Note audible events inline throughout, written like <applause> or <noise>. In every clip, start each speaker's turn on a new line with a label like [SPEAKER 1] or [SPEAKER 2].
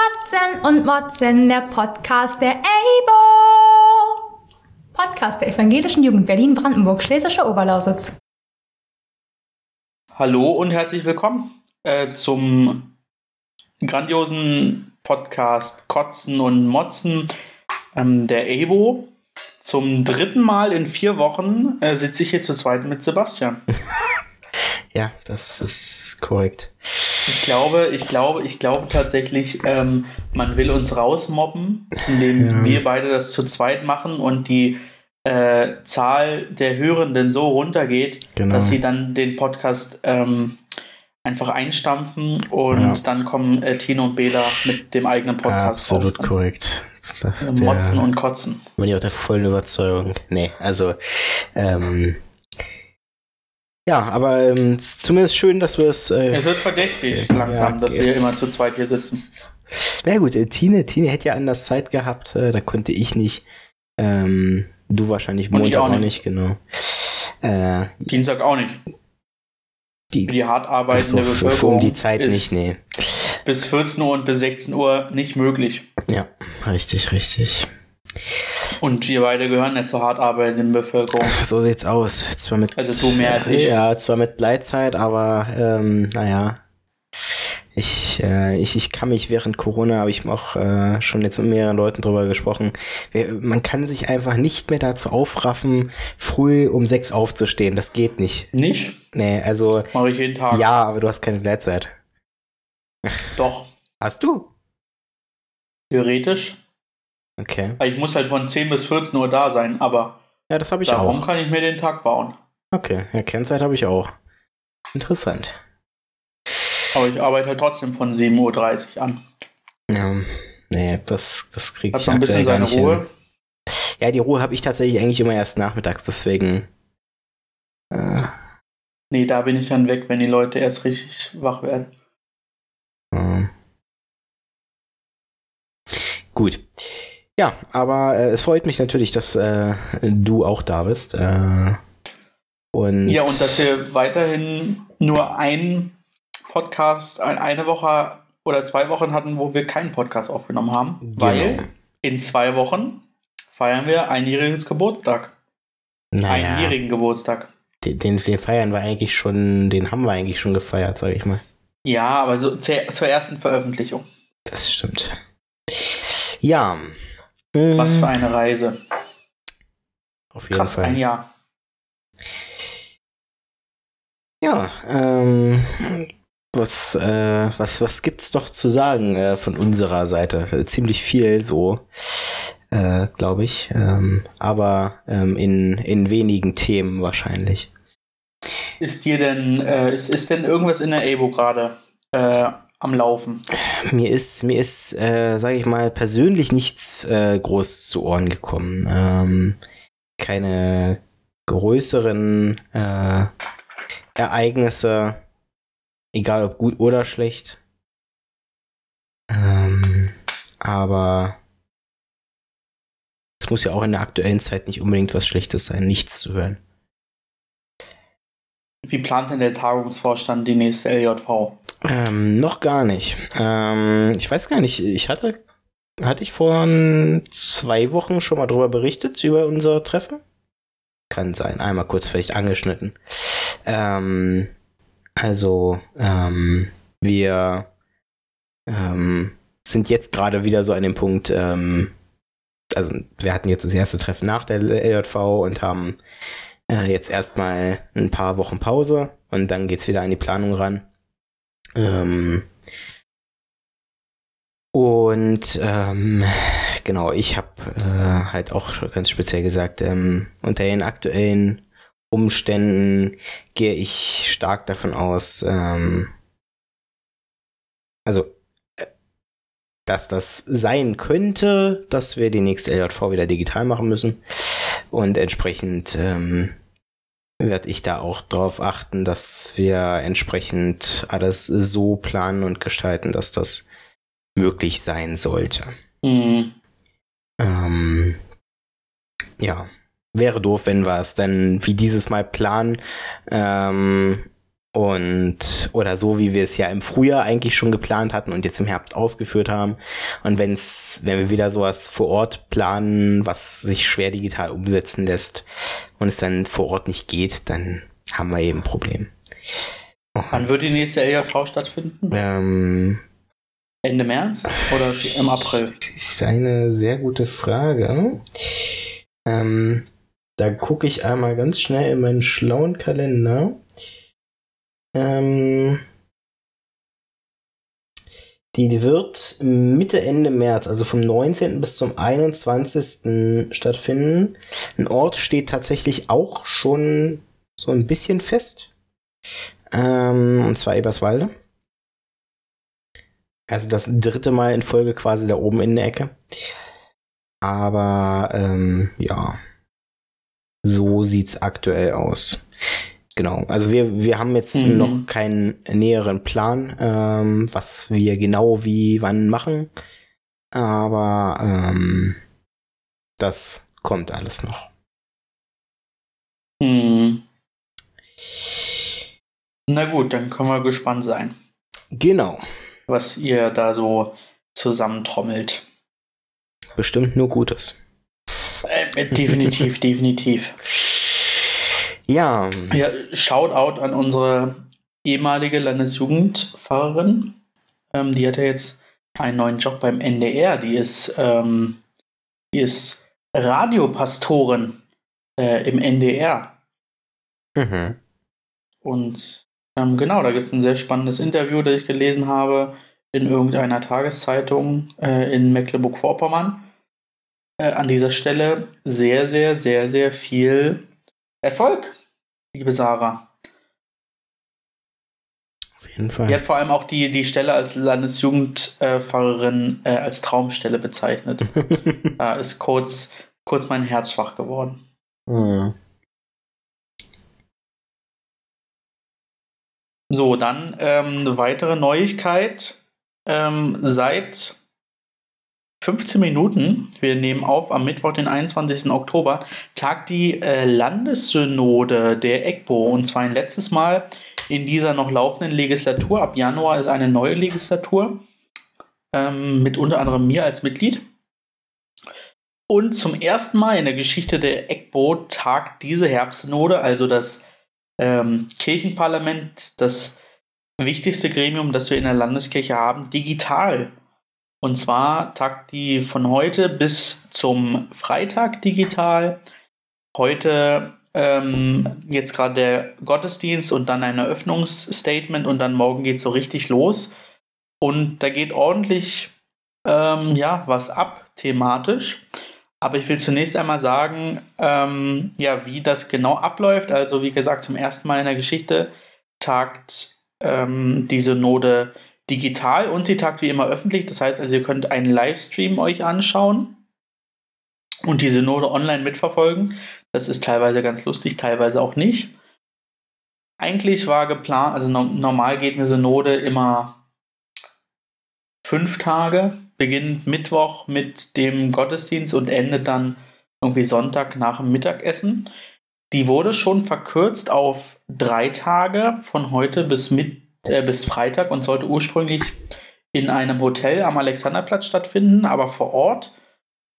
[SPEAKER 1] Kotzen und Motzen, der Podcast der EIBO. Podcast der Evangelischen Jugend Berlin-Brandenburg, Schlesische Oberlausitz.
[SPEAKER 2] Hallo und herzlich willkommen äh, zum grandiosen Podcast Kotzen und Motzen ähm, der EIBO. Zum dritten Mal in vier Wochen äh, sitze ich hier zu zweit mit Sebastian. <laughs>
[SPEAKER 3] Ja, das ist korrekt.
[SPEAKER 2] Ich glaube, ich glaube, ich glaube tatsächlich, ähm, man will uns rausmobben, indem ja. wir beide das zu zweit machen und die äh, Zahl der Hörenden so runtergeht, genau. dass sie dann den Podcast ähm, einfach einstampfen und ja. dann kommen äh, Tino und Bela mit dem eigenen Podcast.
[SPEAKER 3] Absolut raus, korrekt.
[SPEAKER 2] Das, das Motzen und Kotzen.
[SPEAKER 3] Bin ich auch der vollen Überzeugung. Nee, also ähm, ja, aber ähm, zumindest schön, dass wir es.
[SPEAKER 2] Äh, es wird verdächtig langsam, ja, dass wir immer zu zweit hier sitzen. <laughs>
[SPEAKER 3] Na gut, äh, Tine, Tine hätte ja anders Zeit gehabt, äh, da konnte ich nicht. Ähm, du wahrscheinlich Montag auch nicht. auch nicht, genau.
[SPEAKER 2] Äh, Dienstag auch nicht.
[SPEAKER 3] Die,
[SPEAKER 2] für die hart arbeitende
[SPEAKER 3] so, für, für um die Zeit nicht, nee.
[SPEAKER 2] Bis 14 Uhr und bis 16 Uhr nicht möglich.
[SPEAKER 3] Ja, richtig, richtig.
[SPEAKER 2] Und wir beide gehören ja zur hart arbeitenden Bevölkerung.
[SPEAKER 3] So sieht's aus. Zwar mit,
[SPEAKER 2] also du mehr als ich.
[SPEAKER 3] Ja, zwar mit Gleitzeit, aber ähm, naja. Ich, äh, ich, ich kann mich während Corona, habe ich auch äh, schon jetzt mit mehreren Leuten drüber gesprochen, man kann sich einfach nicht mehr dazu aufraffen, früh um sechs aufzustehen. Das geht nicht.
[SPEAKER 2] Nicht?
[SPEAKER 3] Nee, also.
[SPEAKER 2] Mache ich jeden Tag.
[SPEAKER 3] Ja, aber du hast keine Gleitzeit.
[SPEAKER 2] Doch.
[SPEAKER 3] Hast du?
[SPEAKER 2] Theoretisch.
[SPEAKER 3] Okay.
[SPEAKER 2] Ich muss halt von 10 bis 14 Uhr da sein, aber
[SPEAKER 3] ja, das habe ich
[SPEAKER 2] darum
[SPEAKER 3] auch.
[SPEAKER 2] Darum kann ich mir den Tag bauen.
[SPEAKER 3] Okay, ja, Kennzeit habe ich auch. Interessant.
[SPEAKER 2] Aber ich arbeite halt trotzdem von 7.30 Uhr an.
[SPEAKER 3] Ja, nee, das, das kriege ich
[SPEAKER 2] Hat ein bisschen seine Ruhe. Hin.
[SPEAKER 3] Ja, die Ruhe habe ich tatsächlich eigentlich immer erst nachmittags, deswegen.
[SPEAKER 2] Äh. Nee, da bin ich dann weg, wenn die Leute erst richtig wach werden.
[SPEAKER 3] Gut. Ja, aber äh, es freut mich natürlich, dass äh, du auch da bist. Äh, und
[SPEAKER 2] ja, und dass wir weiterhin nur einen Podcast, eine Woche oder zwei Wochen hatten, wo wir keinen Podcast aufgenommen haben, genau. weil in zwei Wochen feiern wir einjähriges Geburtstag.
[SPEAKER 3] Naja,
[SPEAKER 2] Einjährigen Geburtstag.
[SPEAKER 3] Den, den, den feiern wir eigentlich schon, den haben wir eigentlich schon gefeiert, sag ich mal.
[SPEAKER 2] Ja, aber so zur, zur ersten Veröffentlichung.
[SPEAKER 3] Das stimmt. Ja,
[SPEAKER 2] was für eine Reise.
[SPEAKER 3] Auf jeden Krass, Fall.
[SPEAKER 2] ein Jahr.
[SPEAKER 3] Ja, ähm, was, äh, was, was gibt's noch zu sagen äh, von unserer Seite? Äh, ziemlich viel so, äh, glaube ich. Ähm, aber ähm, in, in wenigen Themen wahrscheinlich.
[SPEAKER 2] Ist dir denn, äh, ist, ist denn irgendwas in der EBO gerade äh, am Laufen?
[SPEAKER 3] Mir ist, mir ist, äh, sage ich mal, persönlich nichts äh, groß zu Ohren gekommen. Ähm, keine größeren äh, Ereignisse, egal ob gut oder schlecht. Ähm, aber es muss ja auch in der aktuellen Zeit nicht unbedingt was Schlechtes sein, nichts zu hören.
[SPEAKER 2] Wie plant denn der Tagungsvorstand die nächste LJV?
[SPEAKER 3] Ähm, noch gar nicht. Ähm, ich weiß gar nicht, ich hatte, hatte ich vor zwei Wochen schon mal drüber berichtet, über unser Treffen? Kann sein, einmal kurz vielleicht angeschnitten. Ähm, also, ähm, wir ähm, sind jetzt gerade wieder so an dem Punkt, ähm, also wir hatten jetzt das erste Treffen nach der LJV und haben äh, jetzt erstmal ein paar Wochen Pause und dann geht's wieder an die Planung ran. Ähm, und ähm, genau, ich habe äh, halt auch ganz speziell gesagt, ähm, unter den aktuellen Umständen gehe ich stark davon aus, ähm, also äh, dass das sein könnte, dass wir die nächste LJV wieder digital machen müssen. Und entsprechend ähm, werde ich da auch darauf achten, dass wir entsprechend alles so planen und gestalten, dass das möglich sein sollte.
[SPEAKER 2] Mhm.
[SPEAKER 3] Ähm, ja, wäre doof, wenn wir es dann wie dieses Mal planen ähm, Und, oder so, wie wir es ja im Frühjahr eigentlich schon geplant hatten und jetzt im Herbst ausgeführt haben. Und wenn's, wenn wir wieder sowas vor Ort planen, was sich schwer digital umsetzen lässt und es dann vor Ort nicht geht, dann haben wir eben ein Problem.
[SPEAKER 2] Wann wird die nächste LJV stattfinden?
[SPEAKER 3] Ähm,
[SPEAKER 2] Ende März oder im April?
[SPEAKER 3] Das ist eine sehr gute Frage. Ähm, da gucke ich einmal ganz schnell in meinen schlauen Kalender. Ähm, die wird Mitte, Ende März, also vom 19. bis zum 21. stattfinden. Ein Ort steht tatsächlich auch schon so ein bisschen fest. Ähm, und zwar Eberswalde. Also das dritte Mal in Folge quasi da oben in der Ecke. Aber ähm, ja, so sieht's aktuell aus. Genau, also wir, wir haben jetzt
[SPEAKER 2] Mhm.
[SPEAKER 3] noch keinen näheren Plan, ähm, was wir genau wie wann machen. Aber ähm, das kommt alles noch.
[SPEAKER 2] Hm. Na gut, dann können wir gespannt sein,
[SPEAKER 3] Genau,
[SPEAKER 2] was ihr da so zusammentrommelt.
[SPEAKER 3] bestimmt nur Gutes.
[SPEAKER 2] Äh, definitiv, <laughs> definitiv.
[SPEAKER 3] Ja,
[SPEAKER 2] Ja, Shoutout an unsere ehemalige Landesjugendpfarrerin. Ähm, die hat ja jetzt einen neuen Job beim NDR. Die ist, ähm, die ist Radiopastorin äh, im NDR.
[SPEAKER 3] mhm.
[SPEAKER 2] Und ähm, genau, da gibt es ein sehr spannendes Interview, das ich gelesen habe in irgendeiner Tageszeitung äh, in Mecklenburg-Vorpommern. Äh, an dieser Stelle sehr, sehr, sehr, sehr viel Erfolg, liebe Sarah.
[SPEAKER 3] auf jeden
[SPEAKER 2] Die
[SPEAKER 3] Fall.
[SPEAKER 2] hat vor allem auch die, die Stelle als Landesjugendpfarrerin äh, als Traumstelle bezeichnet. <laughs> Da ist kurz, kurz mein Herz schwach geworden.
[SPEAKER 3] Mhm.
[SPEAKER 2] So, dann ähm, eine weitere Neuigkeit. Ähm, seit 15 Minuten, wir nehmen auf am Mittwoch, den 21. Oktober, tagt die äh, Landessynode der EGBO und zwar ein letztes Mal in dieser noch laufenden Legislatur. Ab Januar ist eine neue Legislatur ähm, mit unter anderem mir als Mitglied. Und zum ersten Mal in der Geschichte der EGBO tagt diese Herbstsynode, also das ähm, Kirchenparlament, das wichtigste Gremium, das wir in der Landeskirche haben, digital. Und zwar tagt die von heute bis zum Freitag digital. Heute ähm, jetzt gerade der Gottesdienst und dann ein Eröffnungsstatement und dann morgen geht so richtig los. Und da geht ordentlich ähm, ja, was ab thematisch. Aber ich will zunächst einmal sagen, ähm, ja, wie das genau abläuft. Also wie gesagt, zum ersten Mal in der Geschichte tagt ähm, die Synode digital und sie tagt wie immer öffentlich. Das heißt also, ihr könnt einen Livestream euch anschauen und die Synode online mitverfolgen. Das ist teilweise ganz lustig, teilweise auch nicht. Eigentlich war geplant, also no normal geht eine Synode immer fünf Tage, beginnt Mittwoch mit dem Gottesdienst und endet dann irgendwie Sonntag nach dem Mittagessen. Die wurde schon verkürzt auf drei Tage von heute bis, mit, äh, bis Freitag und sollte ursprünglich in einem Hotel am Alexanderplatz stattfinden, aber vor Ort.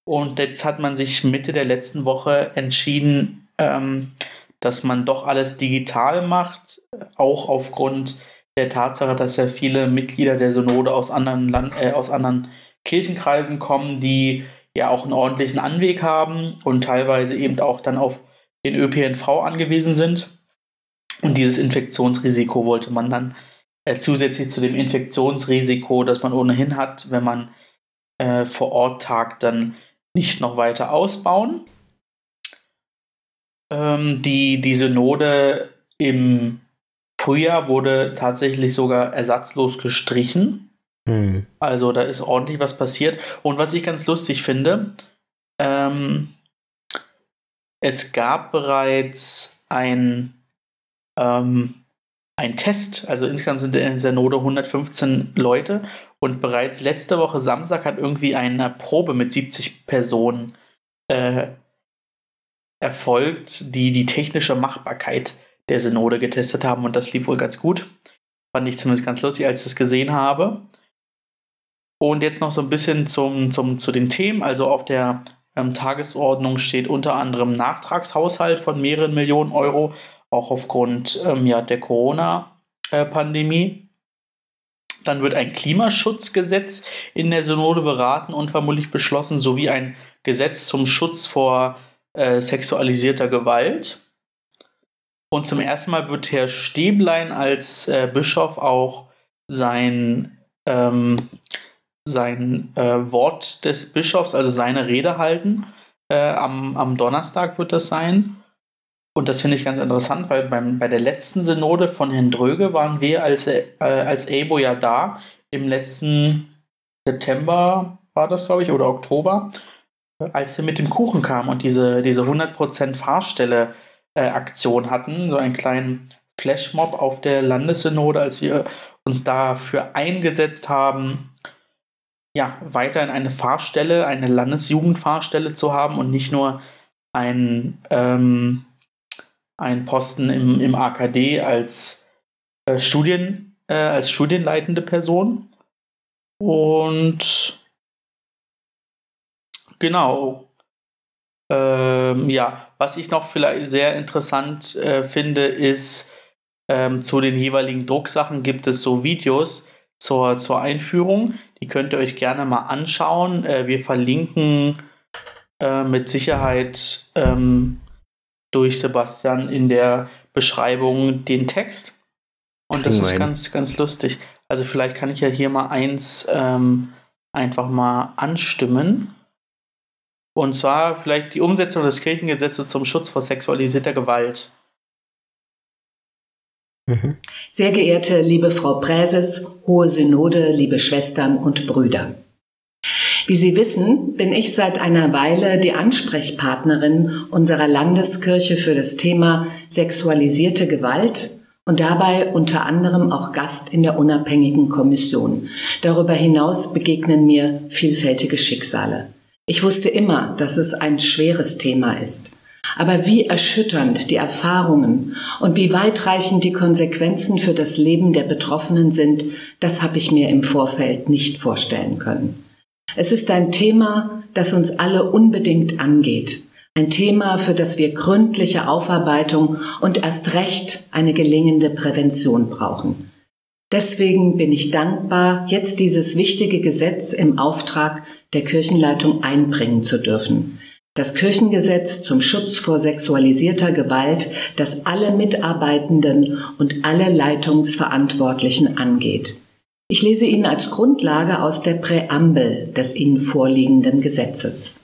[SPEAKER 2] Und jetzt hat man sich Mitte der letzten Woche entschieden, ähm, dass man doch alles digital macht, auch aufgrund der Tatsache, dass ja viele Mitglieder der Synode aus anderen, Land äh, aus anderen Kirchenkreisen kommen, die ja auch einen ordentlichen Anweg haben und teilweise eben auch dann auf den ÖPNV angewiesen sind. Und dieses Infektionsrisiko wollte man dann äh, zusätzlich zu dem Infektionsrisiko, das man ohnehin hat, wenn man äh, vor Ort tagt, dann nicht noch weiter ausbauen. Ähm, die, die Synode im Frühjahr wurde tatsächlich sogar ersatzlos gestrichen.
[SPEAKER 3] Hm.
[SPEAKER 2] Also da ist ordentlich was passiert. Und was ich ganz lustig finde, ähm, es gab bereits ein, ähm, ein Test, also insgesamt sind in der Synode 115 Leute und bereits letzte Woche Samstag hat irgendwie eine Probe mit 70 Personen äh, erfolgt, die die technische Machbarkeit der Synode getestet haben und das lief wohl ganz gut. Fand ich zumindest ganz lustig, als ich es gesehen habe. Und jetzt noch so ein bisschen zum, zum, zu den Themen. Also auf der ähm, Tagesordnung steht unter anderem Nachtragshaushalt von mehreren Millionen Euro, auch aufgrund ähm, ja, der Corona-Pandemie. Dann wird ein Klimaschutzgesetz in der Synode beraten und vermutlich beschlossen, sowie ein Gesetz zum Schutz vor äh, sexualisierter Gewalt. Und zum ersten Mal wird Herr Stäblein als äh, Bischof auch sein, ähm, sein äh, Wort des Bischofs, also seine Rede halten. Äh, am, am Donnerstag wird das sein. Und das finde ich ganz interessant, weil beim, bei der letzten Synode von Herrn Dröge waren wir als, äh, als EBO ja da. Im letzten September war das, glaube ich, oder Oktober, als wir mit dem Kuchen kamen und diese, diese 100% Fahrstelle äh, hatten, so einen kleinen Flashmob auf der Landessynode, als wir uns dafür eingesetzt haben, ja, weiterhin eine Fahrstelle, eine Landesjugendfahrstelle zu haben und nicht nur ein, ähm, ein Posten im, im AKD als äh, Studien, äh, als studienleitende Person. Und genau, ähm, ja, was ich noch vielleicht sehr interessant äh, finde, ist, ähm, zu den jeweiligen Drucksachen gibt es so Videos zur, zur Einführung. Die könnt ihr euch gerne mal anschauen. Äh, wir verlinken äh, mit Sicherheit ähm, durch Sebastian in der Beschreibung den Text. Und das ist ganz, ganz lustig. Also vielleicht kann ich ja hier mal eins ähm, einfach mal anstimmen. Und zwar vielleicht die Umsetzung des Kirchengesetzes zum Schutz vor sexualisierter Gewalt.
[SPEAKER 4] Mhm. Sehr geehrte liebe Frau Präses, Hohe Synode, liebe Schwestern und Brüder. Wie Sie wissen, bin ich seit einer Weile die Ansprechpartnerin unserer Landeskirche für das Thema sexualisierte Gewalt und dabei unter anderem auch Gast in der unabhängigen Kommission. Darüber hinaus begegnen mir vielfältige Schicksale. Ich wusste immer, dass es ein schweres Thema ist. Aber wie erschütternd die Erfahrungen und wie weitreichend die Konsequenzen für das Leben der Betroffenen sind, das habe ich mir im Vorfeld nicht vorstellen können. Es ist ein Thema, das uns alle unbedingt angeht. Ein Thema, für das wir gründliche Aufarbeitung und erst recht eine gelingende Prävention brauchen. Deswegen bin ich dankbar, jetzt dieses wichtige Gesetz im Auftrag der Kirchenleitung einbringen zu dürfen. Das Kirchengesetz zum Schutz vor sexualisierter Gewalt, das alle Mitarbeitenden und alle Leitungsverantwortlichen angeht. Ich lese Ihnen als Grundlage aus der Präambel des Ihnen vorliegenden Gesetzes.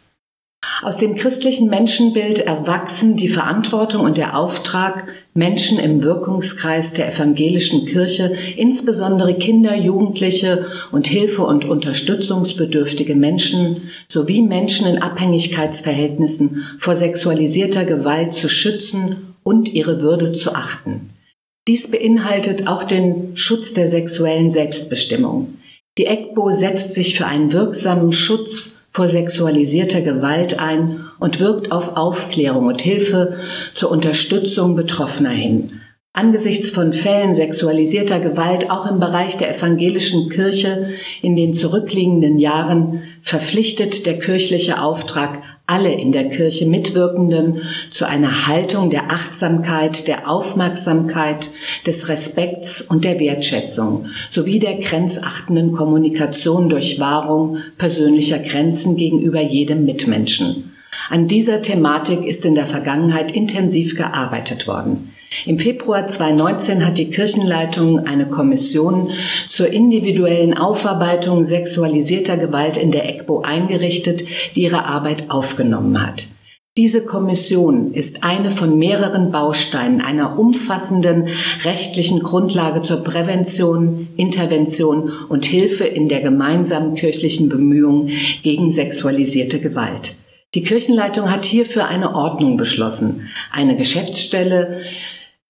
[SPEAKER 4] Aus dem christlichen Menschenbild erwachsen die Verantwortung und der Auftrag, Menschen im Wirkungskreis der evangelischen Kirche, insbesondere Kinder, Jugendliche und Hilfe- und unterstützungsbedürftige Menschen sowie Menschen in Abhängigkeitsverhältnissen vor sexualisierter Gewalt zu schützen und ihre Würde zu achten. Dies beinhaltet auch den Schutz der sexuellen Selbstbestimmung. Die EGBO setzt sich für einen wirksamen Schutz vor sexualisierter Gewalt ein und wirkt auf Aufklärung und Hilfe zur Unterstützung Betroffener hin. Angesichts von Fällen sexualisierter Gewalt auch im Bereich der evangelischen Kirche in den zurückliegenden Jahren verpflichtet der kirchliche Auftrag alle in der Kirche Mitwirkenden zu einer Haltung der Achtsamkeit, der Aufmerksamkeit, des Respekts und der Wertschätzung sowie der grenzachtenden Kommunikation durch Wahrung persönlicher Grenzen gegenüber jedem Mitmenschen. An dieser Thematik ist in der Vergangenheit intensiv gearbeitet worden. Im Februar 2019 hat die Kirchenleitung eine Kommission zur individuellen Aufarbeitung sexualisierter Gewalt in der EGBO eingerichtet, die ihre Arbeit aufgenommen hat. Diese Kommission ist eine von mehreren Bausteinen einer umfassenden rechtlichen Grundlage zur Prävention, Intervention und Hilfe in der gemeinsamen kirchlichen Bemühung gegen sexualisierte Gewalt. Die Kirchenleitung hat hierfür eine Ordnung beschlossen, eine Geschäftsstelle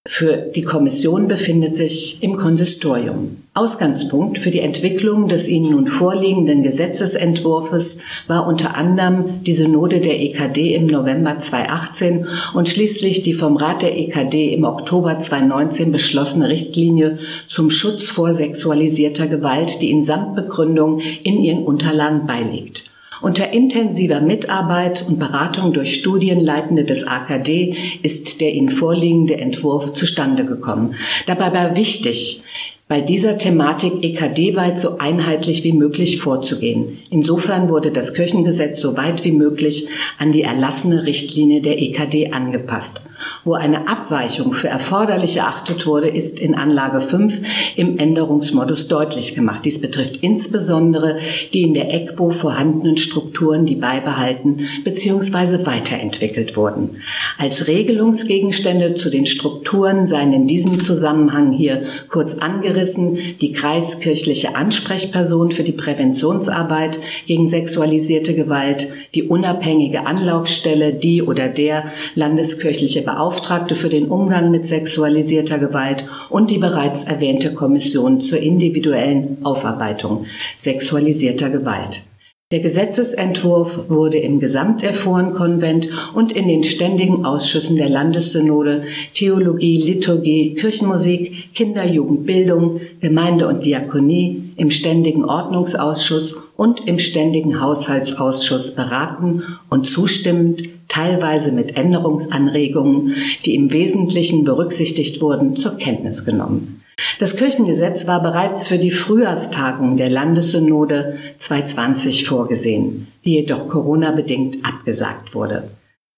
[SPEAKER 4] für die Kommission befindet sich im Konsistorium. Ausgangspunkt für die Entwicklung des Ihnen nun vorliegenden Gesetzesentwurfs war unter anderem die Synode der EKD im November 2018 und schließlich die vom Rat der EKD im Oktober 2019 beschlossene Richtlinie zum Schutz vor sexualisierter Gewalt, die in Samtbegründung in Ihren Unterlagen beiliegt. Unter intensiver Mitarbeit und Beratung durch Studienleitende des AKD ist der Ihnen vorliegende Entwurf zustande gekommen. Dabei war wichtig, bei dieser Thematik EKD-weit so einheitlich wie möglich vorzugehen. Insofern wurde das Kirchengesetz so weit wie möglich an die erlassene Richtlinie der EKD angepasst. Wo eine Abweichung für erforderlich erachtet wurde, ist in Anlage 5 im Änderungsmodus deutlich gemacht. Dies betrifft insbesondere die in der ECBO vorhandenen Strukturen, die beibehalten bzw. weiterentwickelt wurden. Als Regelungsgegenstände zu den Strukturen seien in diesem Zusammenhang hier kurz angerissen die kreiskirchliche Ansprechperson für die Präventionsarbeit gegen sexualisierte Gewalt, die unabhängige Anlaufstelle, die oder der landeskirchliche Beauftragte für den Umgang mit sexualisierter Gewalt und die bereits erwähnte Kommission zur individuellen Aufarbeitung sexualisierter Gewalt. Der Gesetzesentwurf wurde im Gesamterforenkonvent und in den ständigen Ausschüssen der Landessynode Theologie, Liturgie, Kirchenmusik, Kinder, Jugend, Bildung, Gemeinde und Diakonie, im ständigen Ordnungsausschuss und im ständigen Haushaltsausschuss beraten und zustimmend, teilweise mit Änderungsanregungen, die im Wesentlichen berücksichtigt wurden, zur Kenntnis genommen. Das Kirchengesetz war bereits für die Frühjahrstagung der Landessynode 2020 vorgesehen, die jedoch Corona-bedingt abgesagt wurde.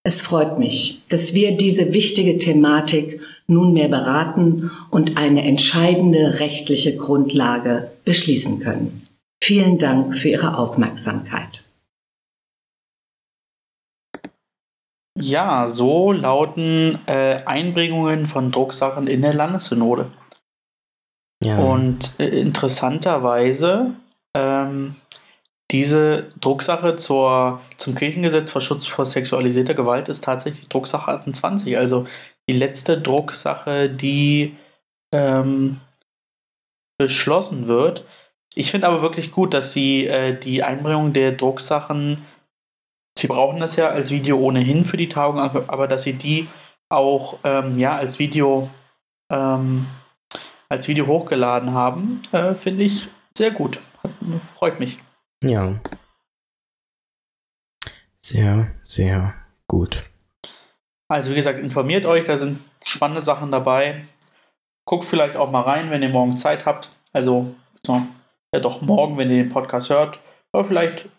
[SPEAKER 4] Es freut mich, dass wir diese wichtige Thematik nunmehr beraten und eine entscheidende rechtliche Grundlage beschließen können. Vielen Dank für Ihre Aufmerksamkeit.
[SPEAKER 2] Ja, so lauten äh, Einbringungen von Drucksachen in der Landessynode. Ja. Und äh, interessanterweise, ähm, diese Drucksache zur, zum Kirchengesetz vor Schutz vor sexualisierter Gewalt ist tatsächlich Drucksache 28, also die letzte Drucksache, die ähm, beschlossen wird. Ich finde aber wirklich gut, dass sie äh, die Einbringung der Drucksachen, sie brauchen das ja als Video ohnehin für die Tagung, aber, dass sie die auch ähm, ja, als Video ähm, als Video hochgeladen haben, äh, finde ich sehr gut. Hat, freut mich.
[SPEAKER 3] Ja. Sehr, sehr gut.
[SPEAKER 2] Also wie gesagt, informiert euch, da sind spannende Sachen dabei. Guckt vielleicht auch mal rein, wenn ihr morgen Zeit habt. Also so, ja doch morgen, wenn ihr den Podcast hört. Oder vielleicht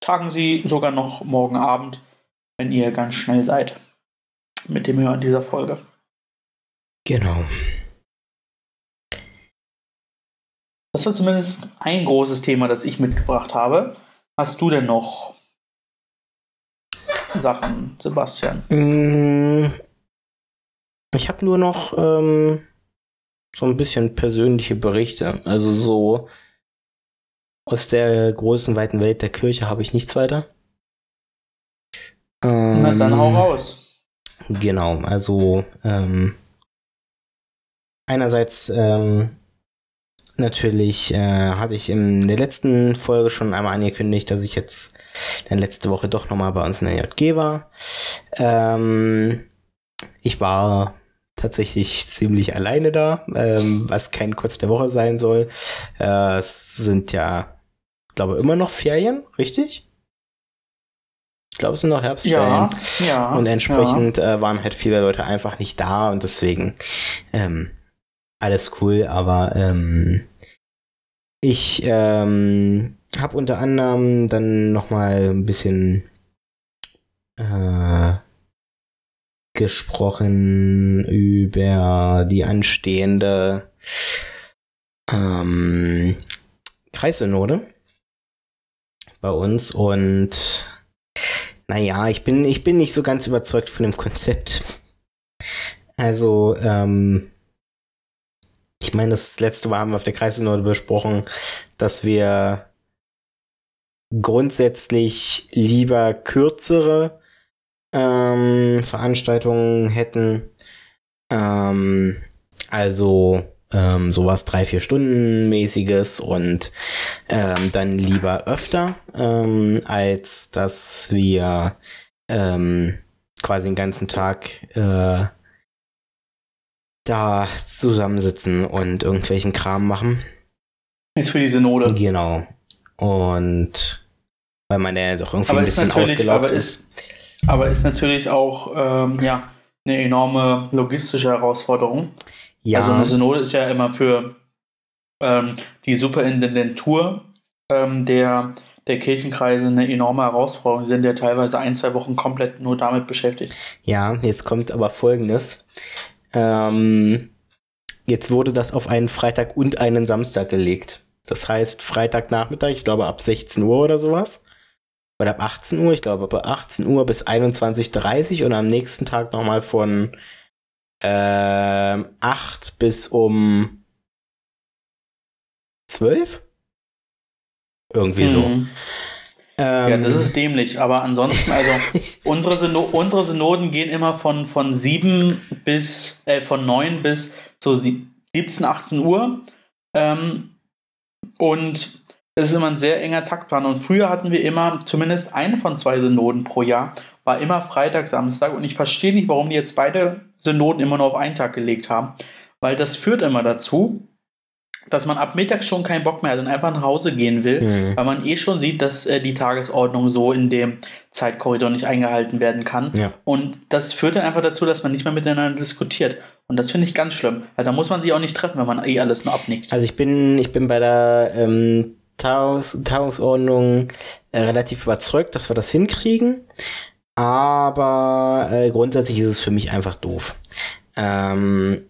[SPEAKER 2] tagen sie sogar noch morgen Abend, wenn ihr ganz schnell seid mit dem Hören dieser Folge.
[SPEAKER 3] Genau.
[SPEAKER 2] Das war zumindest ein großes Thema, das ich mitgebracht habe. Hast du denn noch Sachen, Sebastian?
[SPEAKER 3] Mm, ich habe nur noch ähm, so ein bisschen persönliche Berichte. Also so aus der großen, weiten Welt der Kirche habe ich nichts weiter.
[SPEAKER 2] Ähm, Na, dann hau raus.
[SPEAKER 3] Genau, also ähm, einerseits ähm, Natürlich äh, hatte ich in der letzten Folge schon einmal angekündigt, dass ich jetzt dann letzte Woche doch nochmal bei uns in der JG war. Ähm, ich war tatsächlich ziemlich alleine da, ähm, was kein Kurz der Woche sein soll. Äh, es sind ja, glaube immer noch Ferien, richtig? Ich glaube, es sind noch Herbstferien.
[SPEAKER 2] Ja, ja.
[SPEAKER 3] Und entsprechend ja. Äh, waren halt viele Leute einfach nicht da und deswegen ähm, alles cool, aber ähm, ich ähm, habe unter anderem dann nochmal ein bisschen äh, gesprochen über die anstehende ähm, Kreissynode bei uns und naja, ich bin, ich bin nicht so ganz überzeugt von dem Konzept. Also, ähm, ich meine, das letzte Mal haben wir auf der Kreissynode besprochen, dass wir grundsätzlich lieber kürzere ähm, Veranstaltungen hätten. Ähm, also ähm, sowas drei, vier Stunden mäßiges und ähm, dann lieber öfter, ähm, als dass wir ähm, quasi den ganzen Tag äh, da zusammensitzen und irgendwelchen Kram machen.
[SPEAKER 2] Ist für die Synode.
[SPEAKER 3] Genau. Und weil man ja doch irgendwie
[SPEAKER 2] aber
[SPEAKER 3] ein bisschen ausgelaugt
[SPEAKER 2] aber ist. Aber ist natürlich auch ähm, ja, eine enorme logistische Herausforderung.
[SPEAKER 3] Ja.
[SPEAKER 2] Also eine Synode ist ja immer für ähm, die Superintendentur ähm, der, der Kirchenkreise eine enorme Herausforderung. Die sind ja teilweise ein, zwei Wochen komplett nur damit beschäftigt.
[SPEAKER 3] Ja, jetzt kommt aber Folgendes. Ähm, jetzt wurde das auf einen Freitag und einen Samstag gelegt. Das heißt, Freitagnachmittag, ich glaube ab 16 Uhr oder sowas. Oder ab 18 Uhr, ich glaube ab 18 Uhr bis 21.30 Uhr und am nächsten Tag nochmal von ähm, 8 bis um 12? Irgendwie so.
[SPEAKER 2] Mhm.
[SPEAKER 3] Ähm,
[SPEAKER 2] Ja, das ist dämlich, aber ansonsten, also <laughs> unsere, Syno unsere Synoden gehen immer von, von 7 bis, äh, von 9 bis so sie- 17, 18 Uhr. Ähm, und es ist immer ein sehr enger Taktplan. Und früher hatten wir immer zumindest eine von zwei Synoden pro Jahr, war immer Freitag, Samstag. Und ich verstehe nicht, warum die jetzt beide Synoden immer nur auf einen Tag gelegt haben. Weil das führt immer dazu, dass man ab Mittag schon keinen Bock mehr hat und einfach nach Hause gehen will,
[SPEAKER 3] Mhm.
[SPEAKER 2] weil man eh schon sieht, dass äh, die Tagesordnung so in dem Zeitkorridor nicht eingehalten werden kann.
[SPEAKER 3] Ja.
[SPEAKER 2] Und das führt dann einfach dazu, dass man nicht mehr miteinander diskutiert. Und das finde ich ganz schlimm. Also da muss man sich auch nicht treffen, wenn man eh alles nur abnickt.
[SPEAKER 3] Also ich bin, ich bin bei der ähm, Tagungs Tagungsordnung äh, relativ überzeugt, dass wir das hinkriegen. Aber äh, grundsätzlich ist es für mich einfach doof. Ähm,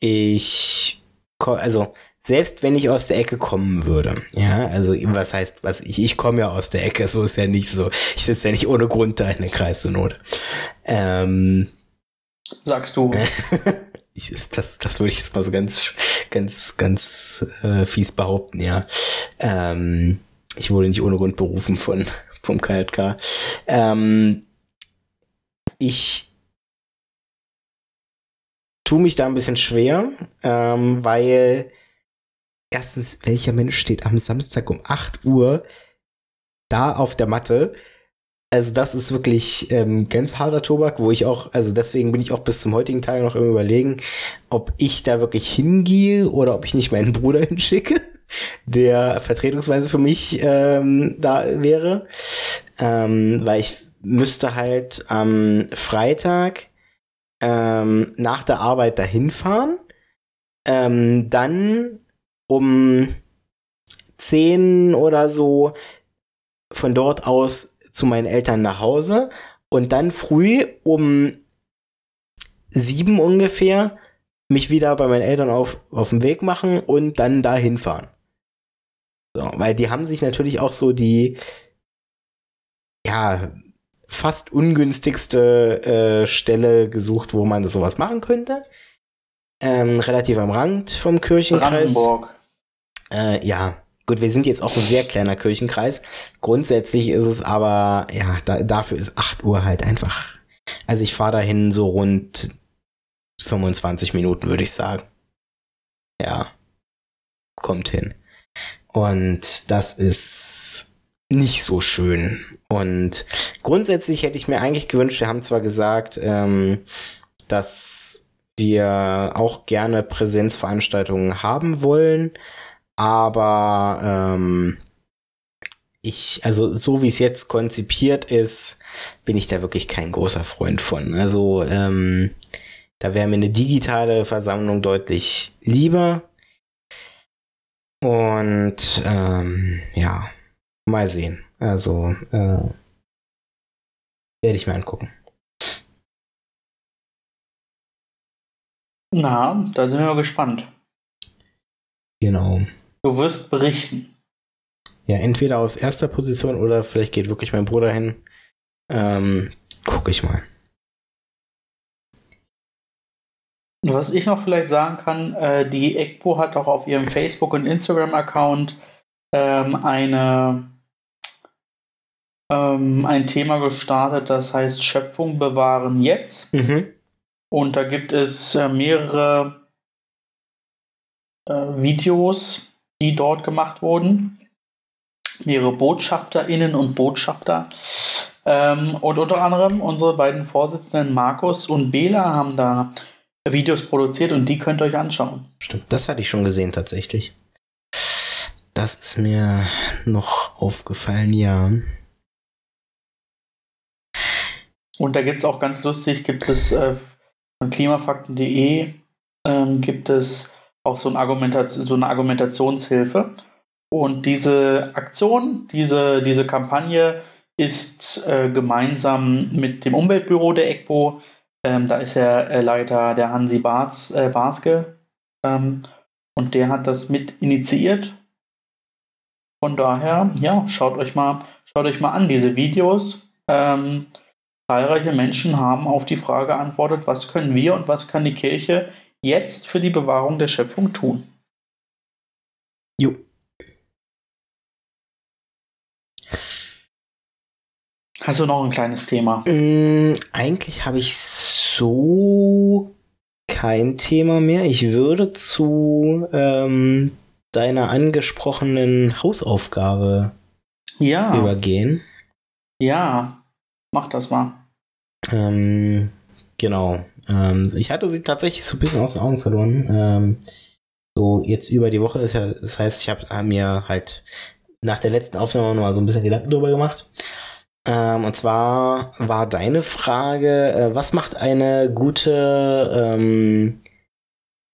[SPEAKER 3] ich, also selbst wenn ich aus der Ecke kommen würde, ja, also was heißt, was ich, ich komme ja aus der Ecke, so ist ja nicht so. <laughs> Ich sitze ja nicht ohne Grund da in der Kreissynode. Ähm,
[SPEAKER 2] Sagst du. <laughs>
[SPEAKER 3] ich, das, das würde ich jetzt mal so ganz, ganz, ganz äh, fies behaupten, ja. Ähm, ich wurde nicht ohne Grund berufen von vom KJK. Ähm, ich tue mich da ein bisschen schwer, ähm, weil erstens, welcher Mensch steht am Samstag um 8 Uhr da auf der Matte? Also das ist wirklich ähm, ganz harter Tobak, wo ich auch, also deswegen bin ich auch bis zum heutigen Tag noch im Überlegen, ob ich da wirklich hingehe oder ob ich nicht meinen Bruder <laughs> hinschicke, der vertretungsweise für mich ähm, da wäre. Ähm, weil ich müsste halt am Freitag ähm, nach der Arbeit dahin fahren, ähm, dann um 10 oder so von dort aus zu meinen Eltern nach Hause und dann früh um sieben ungefähr mich wieder bei meinen Eltern auf, auf den Weg machen und dann da hinfahren. So, weil die haben sich natürlich auch so die, ja, fast ungünstigste äh, Stelle gesucht, wo man sowas machen könnte. Ähm, relativ am Rand vom Kirchenkreis.
[SPEAKER 2] Brandenburg.
[SPEAKER 3] Äh, ja, gut, wir sind jetzt auch ein sehr kleiner Kirchenkreis. Grundsätzlich ist es aber, ja, da, dafür ist 8 Uhr halt einfach. Also ich fahre dahin so rund 25 Minuten, würde ich sagen. Ja, kommt hin. Und das ist nicht so schön. Und grundsätzlich hätte ich mir eigentlich gewünscht, wir haben zwar gesagt, ähm, dass wir auch gerne Präsenzveranstaltungen haben wollen, aber ähm, ich, also so wie es jetzt konzipiert ist, bin ich da wirklich kein großer Freund von. Also ähm, da wäre mir eine digitale Versammlung deutlich lieber. Und ähm, ja, mal sehen. Also äh, werde ich mir angucken.
[SPEAKER 2] Na, da sind wir mal gespannt.
[SPEAKER 3] Genau.
[SPEAKER 2] Du wirst berichten.
[SPEAKER 3] Ja, entweder aus erster Position oder vielleicht geht wirklich mein Bruder hin. Ähm, guck ich mal.
[SPEAKER 2] Was ich noch vielleicht sagen kann, äh, die ECPO hat auch auf ihrem Facebook- und Instagram-Account ähm, eine, ähm, ein Thema gestartet, das heißt Schöpfung bewahren jetzt.
[SPEAKER 3] Mhm.
[SPEAKER 2] Und da gibt es äh, mehrere äh, Videos, die dort gemacht wurden. Mehrere BotschafterInnen und Botschafter. Ähm, und unter anderem unsere beiden Vorsitzenden Markus und Bela haben da Videos produziert und die könnt ihr euch anschauen.
[SPEAKER 3] Stimmt, das hatte ich schon gesehen tatsächlich. Das ist mir noch aufgefallen, ja.
[SPEAKER 2] Und da gibt es auch ganz lustig, gibt es äh, von klimafakten.de ähm, gibt es auch so, ein Argumentation, so eine Argumentationshilfe. Und diese Aktion, diese, diese Kampagne ist äh, gemeinsam mit dem Umweltbüro der EGBO, ähm, da ist er äh, Leiter der Hansi Bars, äh, Barske, ähm, und der hat das mit initiiert. Von daher, ja, schaut euch mal, schaut euch mal an, diese Videos. Ähm, zahlreiche Menschen haben auf die Frage geantwortet, was können wir und was kann die Kirche jetzt für die Bewahrung der Schöpfung tun?
[SPEAKER 3] Jo.
[SPEAKER 2] Hast du noch ein kleines Thema?
[SPEAKER 3] Mm, eigentlich habe ich so kein Thema mehr. Ich würde zu ähm, deiner angesprochenen Hausaufgabe
[SPEAKER 2] Ja,
[SPEAKER 3] übergehen.
[SPEAKER 2] ja, mach das mal.
[SPEAKER 3] Ähm, genau. Ähm, ich hatte sie tatsächlich so ein bisschen aus den Augen verloren. Ähm, so jetzt über die Woche ist ja, das heißt, ich habe mir halt nach der letzten Aufnahme noch mal so ein bisschen Gedanken drüber gemacht. Ähm, und zwar war deine Frage, äh, was macht eine gute ähm,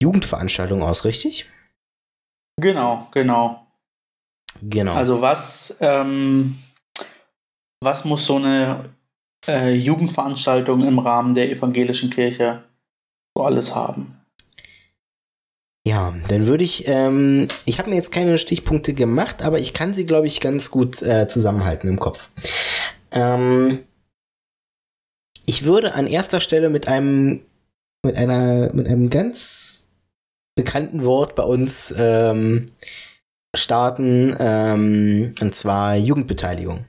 [SPEAKER 3] Jugendveranstaltung aus, richtig?
[SPEAKER 2] Genau, genau.
[SPEAKER 3] Genau.
[SPEAKER 2] Also was, ähm, was muss so eine äh, Jugendveranstaltung im Rahmen der evangelischen Kirche so alles haben?
[SPEAKER 3] Ja, dann würde ich, ähm, ich habe mir jetzt keine Stichpunkte gemacht, aber ich kann sie, glaube ich, ganz gut äh, zusammenhalten im Kopf. Ähm, ich würde an erster Stelle mit einem, mit einer, mit einem ganz bekannten Wort bei uns ähm, starten, ähm, und zwar Jugendbeteiligung.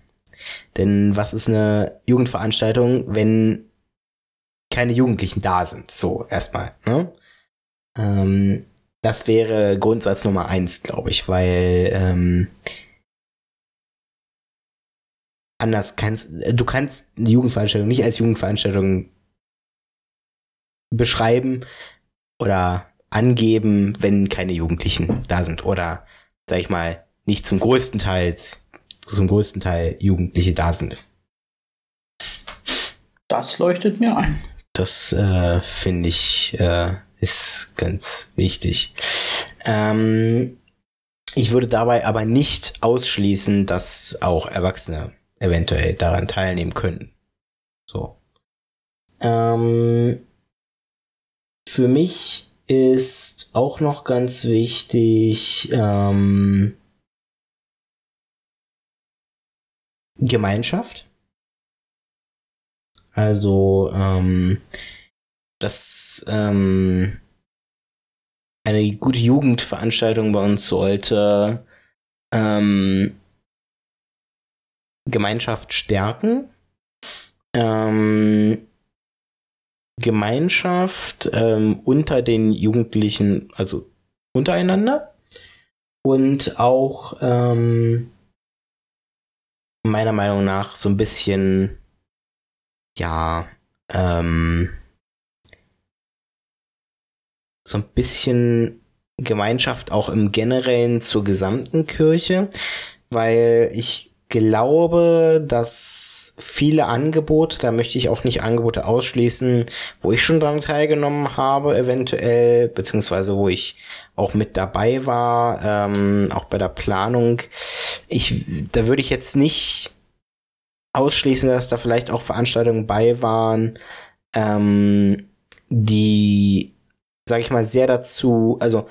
[SPEAKER 3] Denn was ist eine Jugendveranstaltung, wenn keine Jugendlichen da sind? So, erstmal, ne? Ähm, das wäre Grundsatz Nummer eins, glaube ich, weil ähm, anders kannst du kannst eine Jugendveranstaltung nicht als Jugendveranstaltung beschreiben oder angeben, wenn keine Jugendlichen da sind oder sag ich mal nicht zum größten Teil zum größten Teil Jugendliche da sind.
[SPEAKER 2] Das leuchtet mir ein.
[SPEAKER 3] Das äh, finde ich äh, ist ganz wichtig. Ähm, ich würde dabei aber nicht ausschließen, dass auch Erwachsene eventuell daran teilnehmen können. So. Ähm, für mich ist auch noch ganz wichtig ähm, Gemeinschaft. Also, ähm, dass ähm, eine gute Jugendveranstaltung bei uns sollte ähm, Gemeinschaft stärken, ähm, Gemeinschaft ähm, unter den Jugendlichen, also untereinander. Und auch ähm, meiner Meinung nach so ein bisschen, ja, ähm, so ein bisschen Gemeinschaft auch im Generellen zur gesamten Kirche, weil ich glaube, dass viele Angebote, da möchte ich auch nicht Angebote ausschließen, wo ich schon dran teilgenommen habe, eventuell, beziehungsweise wo ich auch mit dabei war, ähm, auch bei der Planung. Ich, da würde ich jetzt nicht ausschließen, dass da vielleicht auch Veranstaltungen bei waren, ähm, die, sag ich mal, sehr dazu, also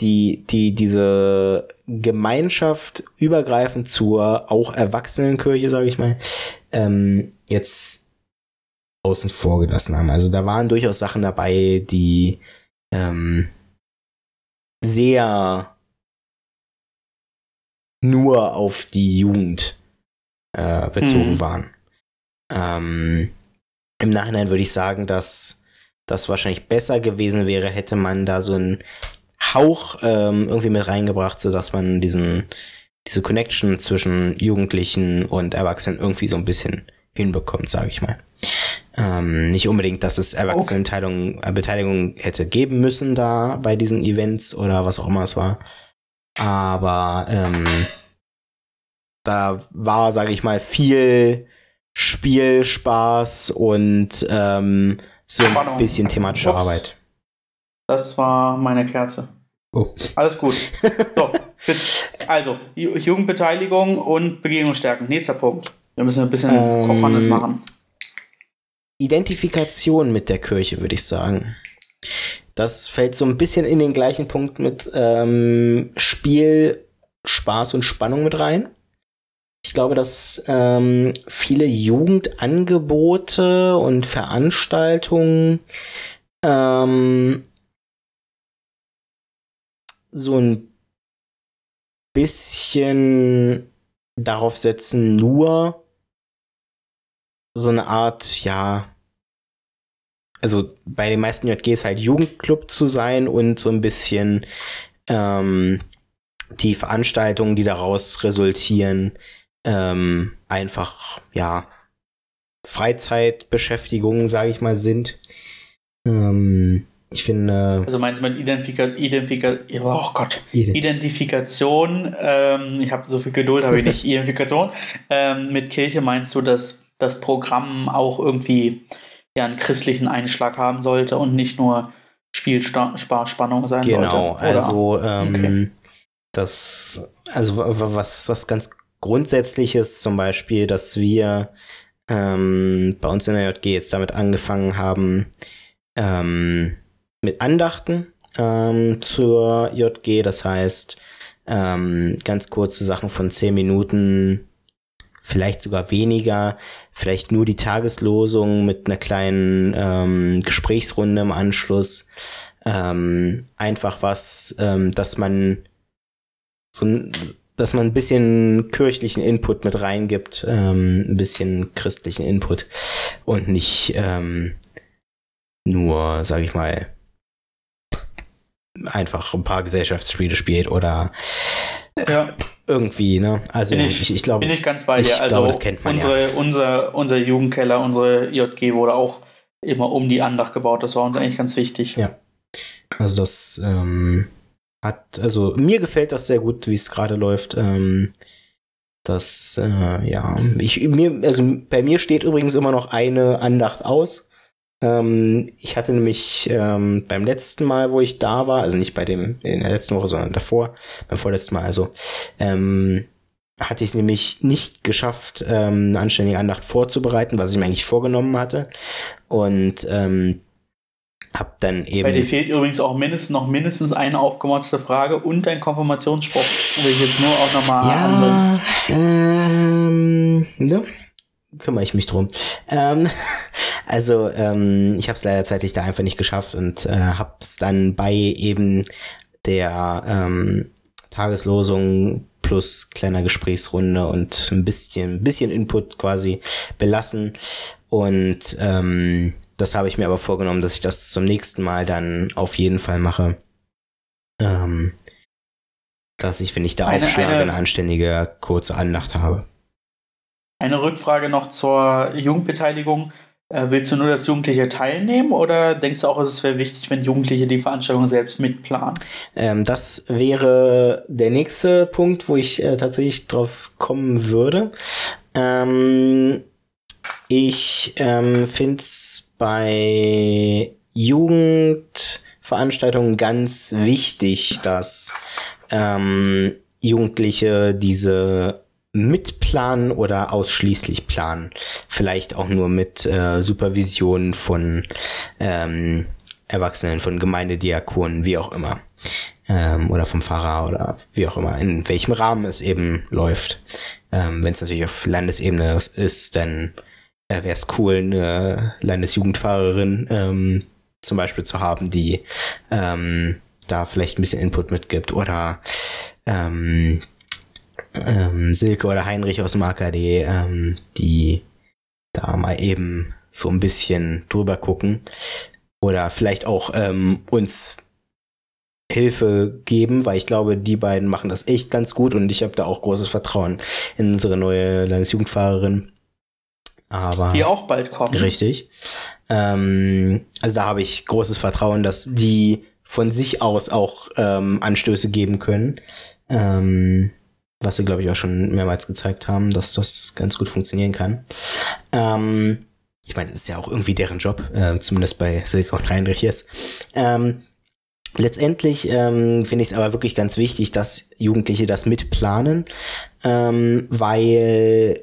[SPEAKER 3] die, die, diese Gemeinschaft übergreifend zur auch Erwachsenenkirche, sage ich mal, ähm, jetzt außen vor gelassen haben. Also da waren durchaus Sachen dabei, die ähm, sehr nur auf die Jugend äh, bezogen
[SPEAKER 2] Mhm.
[SPEAKER 3] waren. Ähm, Im Nachhinein würde ich sagen, dass das wahrscheinlich besser gewesen wäre, hätte man da so einen Hauch ähm, irgendwie mit reingebracht, sodass man diesen, diese Connection zwischen Jugendlichen und Erwachsenen irgendwie so ein bisschen hinbekommt, sage ich mal. Ähm, nicht unbedingt, dass es Erwachsenenbeteiligung äh, Beteiligung hätte geben müssen da bei diesen Events oder was auch immer es war. Aber ähm, da war, sage ich mal, viel Spiel, Spaß und ähm, so ein bisschen thematische Ups. Arbeit.
[SPEAKER 2] Das war meine Kerze. Oh. Alles gut. <laughs> So, also, Jugendbeteiligung und Begegnung stärken. Nächster Punkt. Wir müssen ein bisschen ähm, Kopfhandes machen.
[SPEAKER 3] Identifikation mit der Kirche, würde ich sagen. Das fällt so ein bisschen in den gleichen Punkt mit ähm, Spiel, Spaß und Spannung mit rein. Ich glaube, dass ähm, viele Jugendangebote und Veranstaltungen ähm, so ein bisschen darauf setzen, nur so eine Art, ja, also bei den meisten JGs halt Jugendclub zu sein und so ein bisschen ähm, die Veranstaltungen, die daraus resultieren, ähm, einfach, ja, Freizeitbeschäftigungen, sage ich mal, sind. Ähm, ich finde.
[SPEAKER 2] Also meinst du mit Identifika Identifika oh Gott. Identif Identifikation, ähm, ich habe so viel Geduld, habe ich nicht. <laughs> Identifikation. Ähm, mit Kirche meinst du, dass das Programm auch irgendwie ja, einen christlichen Einschlag haben sollte und nicht nur Spielspannung sein
[SPEAKER 3] genau,
[SPEAKER 2] sollte?
[SPEAKER 3] Genau, also ähm, okay. das, also was, was ganz Grundsätzliches zum Beispiel, dass wir ähm, bei uns in der JG jetzt damit angefangen haben, ähm, mit Andachten ähm, zur JG. Das heißt, ähm, ganz kurze Sachen von zehn Minuten, vielleicht sogar weniger, vielleicht nur die Tageslosung mit einer kleinen ähm, Gesprächsrunde im Anschluss. Ähm, einfach was, ähm, dass man so ein dass man ein bisschen kirchlichen Input mit reingibt, ähm, ein bisschen christlichen Input und nicht ähm, nur, sag ich mal, einfach ein paar Gesellschaftsspiele spielt oder ja. irgendwie, ne? Also
[SPEAKER 2] bin ich, ich, ich glaube. Bin ich ganz bei dir. Also glaube, das kennt man unsere, ja. unser, unser Jugendkeller, unsere JG wurde auch immer um die Andacht gebaut. Das war uns eigentlich ganz wichtig.
[SPEAKER 3] Ja. Also das ähm, hat, also mir gefällt das sehr gut, wie es gerade läuft. Ähm, das, äh, ja, ich, mir, also bei mir steht übrigens immer noch eine Andacht aus. Ähm, ich hatte nämlich ähm, beim letzten Mal, wo ich da war, also nicht bei dem in der letzten Woche, sondern davor, beim vorletzten Mal, also ähm, hatte ich es nämlich nicht geschafft, ähm, eine anständige Andacht vorzubereiten, was ich mir eigentlich vorgenommen hatte. Und ähm, hab dann eben.
[SPEAKER 2] Bei dir fehlt übrigens auch mindestens noch mindestens eine aufgemotzte Frage und dein Konfirmationsspruch. Will ich jetzt nur auch nochmal
[SPEAKER 3] ja, ähm, ne? Kümmere ich mich drum. Ähm, <laughs> also ähm, ich habe es leider zeitlich da einfach nicht geschafft und äh, habe es dann bei eben der ähm, Tageslosung plus kleiner Gesprächsrunde und ein bisschen, bisschen Input quasi belassen. Und ähm, das habe ich mir aber vorgenommen, dass ich das zum nächsten Mal dann auf jeden Fall mache. Ähm, dass ich, wenn ich da eine, aufschlage, eine, eine anständige kurze Andacht habe.
[SPEAKER 2] Eine Rückfrage noch zur Jugendbeteiligung. Äh, willst du nur, dass Jugendliche teilnehmen oder denkst du auch, es wäre wichtig, wenn Jugendliche die Veranstaltung selbst mitplanen?
[SPEAKER 3] Ähm, das wäre der nächste Punkt, wo ich äh, tatsächlich drauf kommen würde. Ähm, ich ähm, finde es bei Jugendveranstaltungen ganz wichtig, dass ähm, Jugendliche diese mitplanen oder ausschließlich planen. Vielleicht auch nur mit äh, Supervision von ähm, Erwachsenen, von Gemeindediakonen, wie auch immer. Ähm, oder vom Pfarrer oder wie auch immer, in welchem Rahmen es eben läuft. Ähm, Wenn es natürlich auf Landesebene ist, dann äh, wäre es cool, eine Landesjugendfahrerin ähm, zum Beispiel zu haben, die ähm, da vielleicht ein bisschen Input mitgibt oder ähm, ähm, Silke oder Heinrich aus dem AKD, ähm, die da mal eben so ein bisschen drüber gucken. oder vielleicht auch ähm, uns Hilfe geben, weil ich glaube, die beiden machen das echt ganz gut und ich habe da auch großes Vertrauen in unsere neue Landesjugendfahrerin. Aber
[SPEAKER 2] Die auch bald kommen.
[SPEAKER 3] Richtig. Ähm, also da habe ich großes Vertrauen, dass die von sich aus auch ähm, Anstöße geben können. Ähm, was sie, glaube ich, auch schon mehrmals gezeigt haben, dass das ganz gut funktionieren kann. Ähm, ich meine, es ist ja auch irgendwie deren Job, äh, zumindest bei Silke und Heinrich jetzt. Ähm, letztendlich ähm, finde ich es aber wirklich ganz wichtig, dass Jugendliche das mitplanen, ähm, weil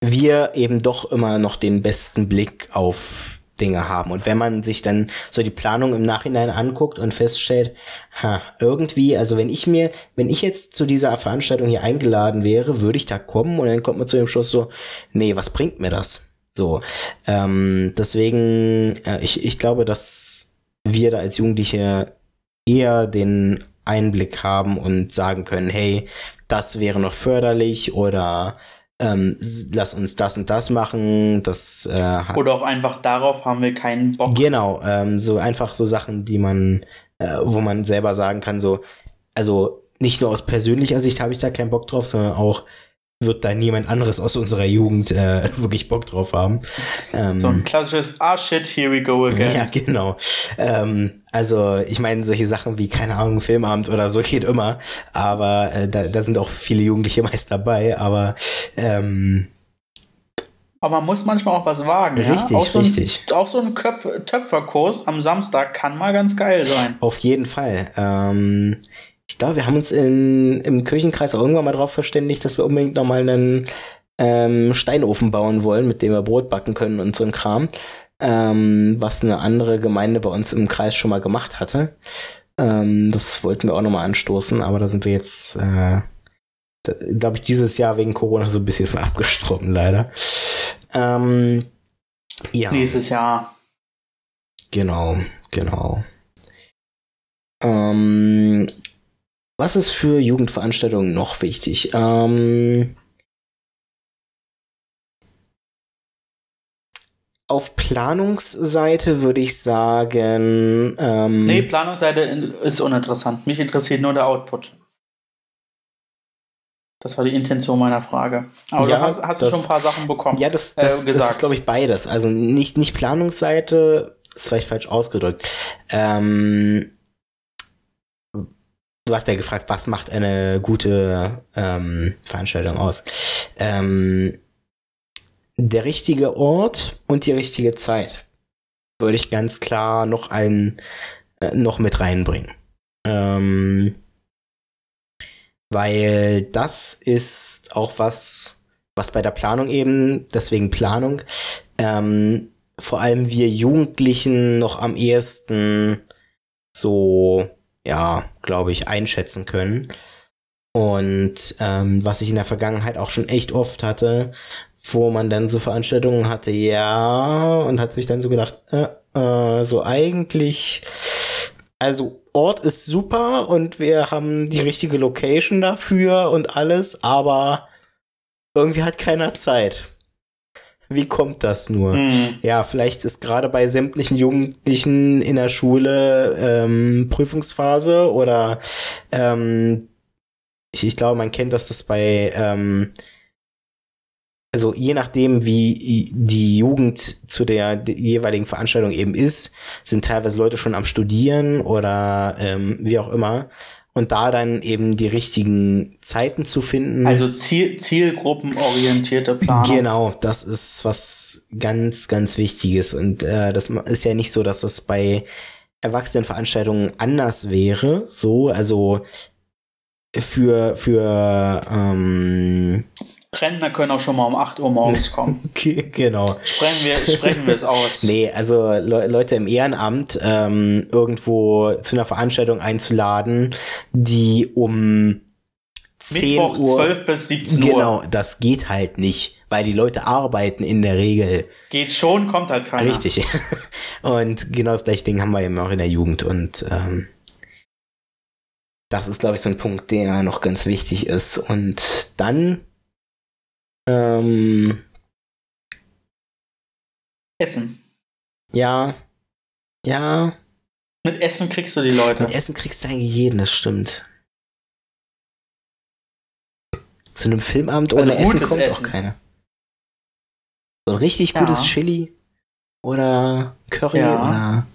[SPEAKER 3] wir eben doch immer noch den besten Blick auf Dinge haben. Und wenn man sich dann so die Planung im Nachhinein anguckt und feststellt, ha, irgendwie, also wenn ich mir, wenn ich jetzt zu dieser Veranstaltung hier eingeladen wäre, würde ich da kommen und dann kommt man zu dem Schluss so, nee, was bringt mir das? So, ähm, deswegen, äh, ich, ich glaube, dass wir da als Jugendliche eher den Einblick haben und sagen können, hey, das wäre noch förderlich oder ähm, lass uns das und das machen, das äh,
[SPEAKER 2] Oder auch einfach darauf haben wir keinen Bock.
[SPEAKER 3] Genau, ähm, so einfach so Sachen, die man, äh, wo man selber sagen kann, so, also nicht nur aus persönlicher Sicht habe ich da keinen Bock drauf, sondern auch wird da niemand anderes aus unserer Jugend äh, <laughs> wirklich Bock drauf haben. Ähm,
[SPEAKER 2] So ein klassisches Ah shit, here we go again.
[SPEAKER 3] ja, genau. Ähm, also ich meine, solche Sachen wie, keine Ahnung, Filmabend oder so geht immer, aber äh, da, da sind auch viele Jugendliche <laughs> meist dabei, aber ähm,
[SPEAKER 2] Aber man muss manchmal auch was wagen.
[SPEAKER 3] Richtig,
[SPEAKER 2] ja? auch so ein,
[SPEAKER 3] richtig.
[SPEAKER 2] Auch so ein Köpf Töpferkurs am Samstag kann mal ganz geil sein.
[SPEAKER 3] Auf jeden Fall. Ähm, ich glaube, wir haben uns in, im Kirchenkreis auch irgendwann mal darauf verständigt, dass wir unbedingt nochmal einen ähm, Steinofen bauen wollen, mit dem wir Brot backen können und so ein Kram. Ähm, was eine andere Gemeinde bei uns im Kreis schon mal gemacht hatte. Ähm, das wollten wir auch nochmal anstoßen, aber da sind wir jetzt, äh, glaube ich, dieses Jahr wegen Corona so ein bisschen von abgestorben, leider. Ähm, ja.
[SPEAKER 2] Nächstes Jahr.
[SPEAKER 3] Genau, genau. Ähm, was ist für Jugendveranstaltungen noch wichtig? Ähm, auf Planungsseite würde ich sagen, ähm,
[SPEAKER 2] Nee, Planungsseite ist uninteressant. Mich interessiert nur der Output. Das war die Intention meiner Frage. Aber
[SPEAKER 3] Ja,
[SPEAKER 2] du hast, hast du
[SPEAKER 3] das-
[SPEAKER 2] schon ein paar Sachen bekommen.
[SPEAKER 3] Ja, das,
[SPEAKER 2] äh,
[SPEAKER 3] das, das
[SPEAKER 2] gesagt.
[SPEAKER 3] ist, glaube ich, beides. Also nicht, nicht Planungsseite, ist vielleicht falsch ausgedrückt. Ähm, du hast ja gefragt, was macht eine gute ähm, Veranstaltung aus? Ähm, der richtige Ort und die richtige Zeit würde ich ganz klar noch ein äh, noch mit reinbringen. Ähm, weil das ist auch was, was bei der Planung eben, deswegen Planung, ähm, vor allem wir Jugendlichen noch am ehesten so, ja, glaube ich, einschätzen können. Und ähm, was ich in der Vergangenheit auch schon echt oft hatte, wo man dann so Veranstaltungen hatte, ja, und hat sich dann so gedacht, äh, äh, so eigentlich, also Ort ist super und wir haben die richtige Location dafür und alles, aber irgendwie hat keiner Zeit. Wie kommt das nur?
[SPEAKER 2] Hm.
[SPEAKER 3] Ja, vielleicht ist gerade bei sämtlichen Jugendlichen in der Schule ähm, Prüfungsphase oder ähm, ich, ich glaube, man kennt das, das bei ähm, also je nachdem, wie die Jugend zu der jeweiligen Veranstaltung eben ist, sind teilweise Leute schon am Studieren oder ähm, wie auch immer. Und da dann eben die richtigen Zeiten zu finden.
[SPEAKER 2] Also Ziel, zielgruppenorientierte Planung.
[SPEAKER 3] Genau, das ist was ganz, ganz Wichtiges. Und äh, das ist ja nicht so, dass das bei Erwachsenenveranstaltungen anders wäre. So, also für, für ähm,
[SPEAKER 2] Rentner können auch schon mal um 8 Uhr morgens <laughs> kommen.
[SPEAKER 3] okay, genau.
[SPEAKER 2] sprechen, wir, sprechen wir es aus. <laughs>
[SPEAKER 3] Nee, also Le Leute im Ehrenamt ähm, irgendwo zu einer Veranstaltung einzuladen, die um 10
[SPEAKER 2] Mittwoch
[SPEAKER 3] Uhr.
[SPEAKER 2] 12 bis 17 Uhr.
[SPEAKER 3] Genau, das geht halt nicht, weil die Leute arbeiten in der Regel.
[SPEAKER 2] Geht schon, kommt halt keiner.
[SPEAKER 3] Richtig. <laughs> Und genau das gleiche Ding haben wir eben auch in der Jugend. Und ähm, das ist, glaube ich, so ein Punkt, der noch ganz wichtig ist. Und dann ähm,
[SPEAKER 2] Essen.
[SPEAKER 3] Ja, Ja,
[SPEAKER 2] Mit Essen kriegst du die Leute.
[SPEAKER 3] mit Essen kriegst du eigentlich jeden, das stimmt. Zu einem Filmabend
[SPEAKER 2] Also
[SPEAKER 3] ohne Essen
[SPEAKER 2] gutes
[SPEAKER 3] kommt auch
[SPEAKER 2] Essen.
[SPEAKER 3] keiner. So ein richtig
[SPEAKER 2] Ja.
[SPEAKER 3] gutes Chili oder Curry
[SPEAKER 2] Ja.
[SPEAKER 3] oder.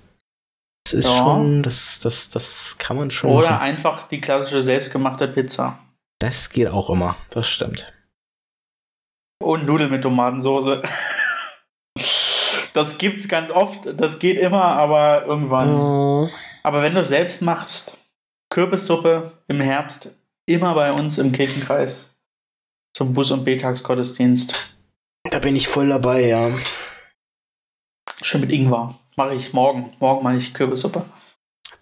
[SPEAKER 3] Das ist
[SPEAKER 2] Ja.
[SPEAKER 3] schon, das, das, das kann man schon
[SPEAKER 2] Oder
[SPEAKER 3] machen.
[SPEAKER 2] einfach die klassische selbstgemachte Pizza.
[SPEAKER 3] Das geht auch immer, das stimmt.
[SPEAKER 2] Und Nudeln mit Tomatensauce. Das gibt's ganz oft. Das geht immer, aber irgendwann.
[SPEAKER 3] Äh,
[SPEAKER 2] Aber wenn du selbst machst, Kürbissuppe im Herbst, immer bei uns im Kirchenkreis zum Bus- und B-Tagsgottesdienst.
[SPEAKER 3] da bin ich voll dabei, ja.
[SPEAKER 2] Schön mit Ingwer. Mache ich morgen. Morgen mache ich Kürbissuppe.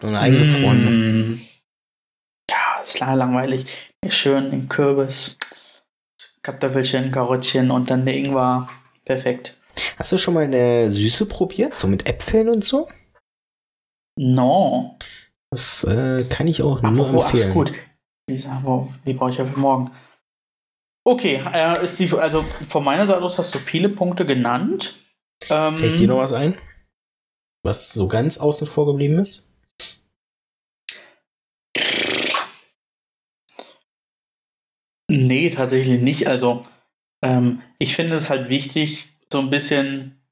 [SPEAKER 3] Nur eine eingefrorene.
[SPEAKER 2] Mm. Ja, ist lange langweilig. Schön den Kürbis, Kartoffelchen, Karottchen und dann der Ingwer. Perfekt.
[SPEAKER 3] Hast du schon mal eine Süße probiert? So mit Äpfeln und so?
[SPEAKER 2] No.
[SPEAKER 3] Das äh, kann ich auch
[SPEAKER 2] Ach,
[SPEAKER 3] nur
[SPEAKER 2] ach
[SPEAKER 3] empfehlen.
[SPEAKER 2] gut. Diese, wow, die brauche ich ja für morgen. Okay, äh, ist die, also von meiner Seite aus hast du viele Punkte genannt. Ähm,
[SPEAKER 3] Fällt dir noch was ein? Was so ganz außen vor geblieben ist?
[SPEAKER 2] Nee, tatsächlich nicht. Also, ähm, ich finde es halt wichtig, so ein bisschen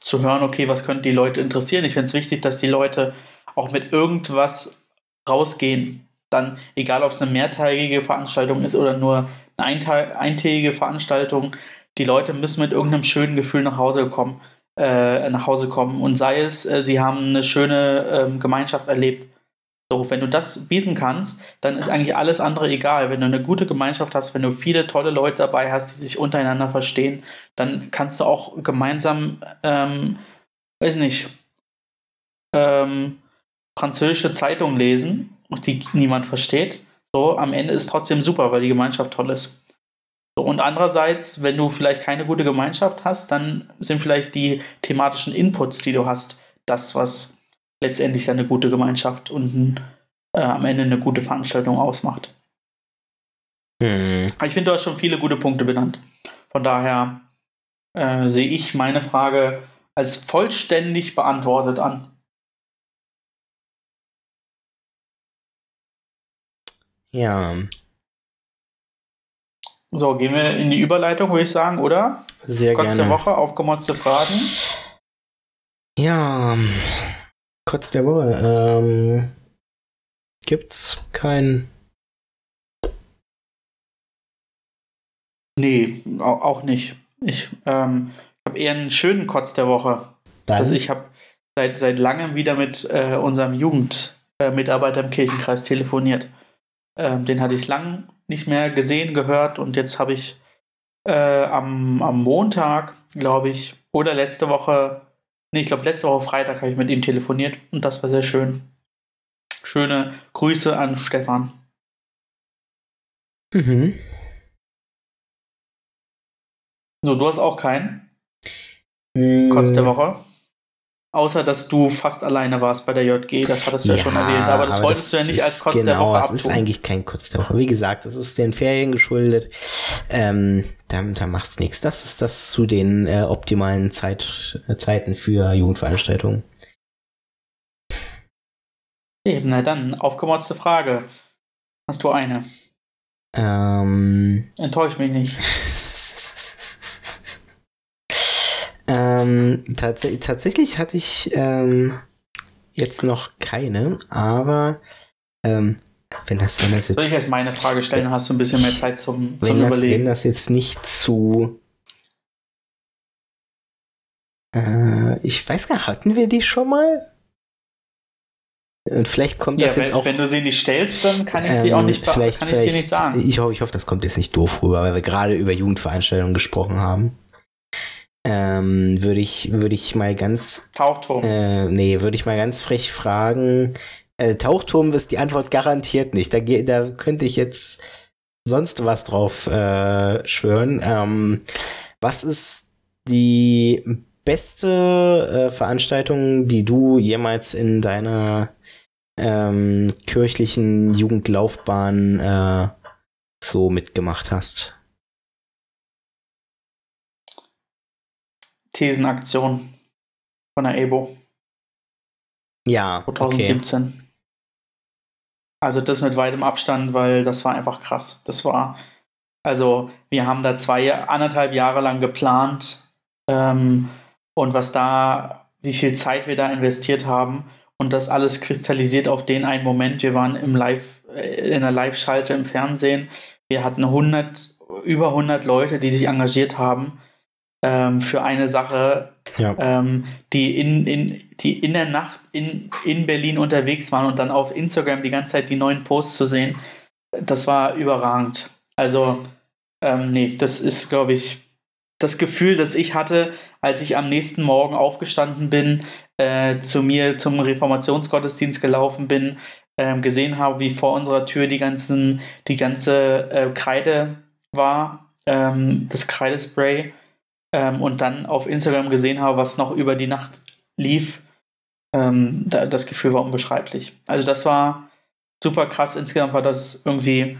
[SPEAKER 2] zu hören, okay, was könnte die Leute interessieren. Ich finde es wichtig, dass die Leute auch mit irgendwas rausgehen. Dann, egal ob es eine mehrtägige Veranstaltung ist oder nur eine eintägige Veranstaltung, die Leute müssen mit irgendeinem schönen Gefühl nach Hause kommen, äh, nach Hause kommen. Und sei es, äh, sie haben eine schöne ähm, Gemeinschaft erlebt. So, wenn du das bieten kannst, dann ist eigentlich alles andere egal. Wenn du eine gute Gemeinschaft hast, wenn du viele tolle Leute dabei hast, die sich untereinander verstehen, dann kannst du auch gemeinsam, ähm, weiß nicht, ähm, französische Zeitungen lesen, die niemand versteht. So, am Ende ist trotzdem super, weil die Gemeinschaft toll ist. So, und andererseits, wenn du vielleicht keine gute Gemeinschaft hast, dann sind vielleicht die thematischen Inputs, die du hast, das, was letztendlich eine gute Gemeinschaft und äh, am Ende eine gute Veranstaltung ausmacht.
[SPEAKER 3] Hm.
[SPEAKER 2] Ich finde, du hast schon viele gute Punkte benannt. Von daher äh, sehe ich meine Frage als vollständig beantwortet an.
[SPEAKER 3] Ja,
[SPEAKER 2] So, gehen wir in die Überleitung, würde ich sagen, oder?
[SPEAKER 3] sehr
[SPEAKER 2] der
[SPEAKER 3] gerne.
[SPEAKER 2] Woche, aufgemotzte Fragen.
[SPEAKER 3] Ja, kurz der Woche. Ähm, gibt's kein.
[SPEAKER 2] Nee, au- auch nicht. Ich ähm, habe eher einen schönen Kotz der Woche.
[SPEAKER 3] Dann,
[SPEAKER 2] Also ich habe seit, seit langem wieder mit äh, unserem Jugendmitarbeiter im Kirchenkreis telefoniert. Ähm, den hatte ich lang nicht mehr gesehen, gehört und jetzt habe ich äh, am, am Montag, glaube ich, oder letzte Woche, nee, ich glaube letzte Woche Freitag habe ich mit ihm telefoniert und das war sehr schön. Schöne Grüße an Stefan.
[SPEAKER 3] mhm.
[SPEAKER 2] So, du hast auch keinen
[SPEAKER 3] Hm,
[SPEAKER 2] Kotz der Woche. Außer, dass du fast alleine warst bei der JG, das hattest du ja, schon erwähnt, aber das wolltest du ja nicht als Kotz
[SPEAKER 3] genau,
[SPEAKER 2] der Woche
[SPEAKER 3] es
[SPEAKER 2] abtun.
[SPEAKER 3] ist eigentlich kein Kotz der Woche. Wie gesagt, es ist den Ferien geschuldet. Ähm, da, da macht's nichts. Das ist das zu den äh, optimalen Zeit, äh, Zeiten für Jugendveranstaltungen.
[SPEAKER 2] Eben, na dann, aufgemotzte Frage. Hast du eine?
[SPEAKER 3] Ähm,
[SPEAKER 2] Enttäusch mich nicht. <laughs>
[SPEAKER 3] ähm, tats tatsächlich hatte ich ähm, jetzt noch keine, aber ähm, wenn das, wenn das jetzt,
[SPEAKER 2] Soll ich jetzt meine Frage stellen, dann hast du ein bisschen mehr Zeit zum, zum
[SPEAKER 3] wenn, das, wenn
[SPEAKER 2] Überlegen.
[SPEAKER 3] das jetzt nicht zu äh, ich weiß gar nicht, hatten wir die schon mal? Und vielleicht kommt
[SPEAKER 2] Ja,
[SPEAKER 3] das jetzt
[SPEAKER 2] wenn,
[SPEAKER 3] auch.
[SPEAKER 2] wenn du sie nicht stellst, dann kann ich sie auch
[SPEAKER 3] ähm,
[SPEAKER 2] nicht,
[SPEAKER 3] vielleicht,
[SPEAKER 2] kann ich sie nicht sagen.
[SPEAKER 3] Ich hoffe, ich hoffe, das kommt jetzt nicht doof rüber, weil wir gerade über Jugendveranstaltungen gesprochen haben. Ähm, würde ich, würde ich mal ganz
[SPEAKER 2] Tauchturm.
[SPEAKER 3] äh, nee, würde ich mal ganz frech fragen. Äh, Tauchturm ist die Antwort garantiert nicht. Da, da könnte ich jetzt sonst was drauf äh, schwören. Ähm, was ist die beste äh, Veranstaltung, die du jemals in deiner ähm, kirchlichen Jugendlaufbahn äh, so mitgemacht hast?
[SPEAKER 2] Thesenaktion von der EBO.
[SPEAKER 3] Ja, okay.
[SPEAKER 2] 2017. Also das mit weitem Abstand, weil das war einfach krass. Das war, also wir haben da zwei, anderthalb Jahre lang geplant ähm, und was da, wie viel Zeit wir da investiert haben und das alles kristallisiert auf den einen Moment. Wir waren im Live, äh, in der Live-Schalte im Fernsehen. Wir hatten 100, über 100 Leute, die sich engagiert haben ähm, für eine Sache,
[SPEAKER 3] Ja.
[SPEAKER 2] ähm, die, in, in, die in der Nacht in, in Berlin unterwegs waren und dann auf Instagram die ganze Zeit die neuen Posts zu sehen, das war überragend. Also, ähm, nee, das ist, glaube ich, das Gefühl, das ich hatte, als ich am nächsten Morgen aufgestanden bin, äh, zu mir zum Reformationsgottesdienst gelaufen bin, ähm, gesehen habe, wie vor unserer Tür die ganzen, die ganze äh, Kreide war, ähm, das Kreidespray, ähm, und dann auf Instagram gesehen habe, was noch über die Nacht lief, ähm, da, das Gefühl war unbeschreiblich. Also das war super krass. Insgesamt war das irgendwie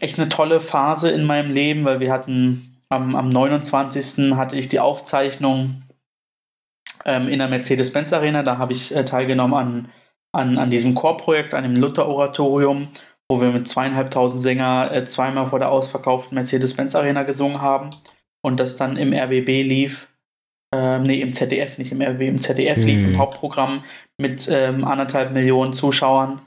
[SPEAKER 2] echt eine tolle Phase in meinem Leben, weil wir hatten am, am 29. hatte ich die Aufzeichnung ähm, in der Mercedes-Benz Arena. Da habe ich äh, teilgenommen an, an, an diesem Chorprojekt, an dem Luther-Oratorium, wo wir mit zweieinhalbtausend Sänger äh, zweimal vor der ausverkauften Mercedes-Benz Arena gesungen haben und das dann im RBB lief. Ähm, nee, im ZDF, nicht im RBB, im ZDF lief,
[SPEAKER 3] Mhm.
[SPEAKER 2] im Hauptprogramm mit ähm, anderthalb Millionen Zuschauern.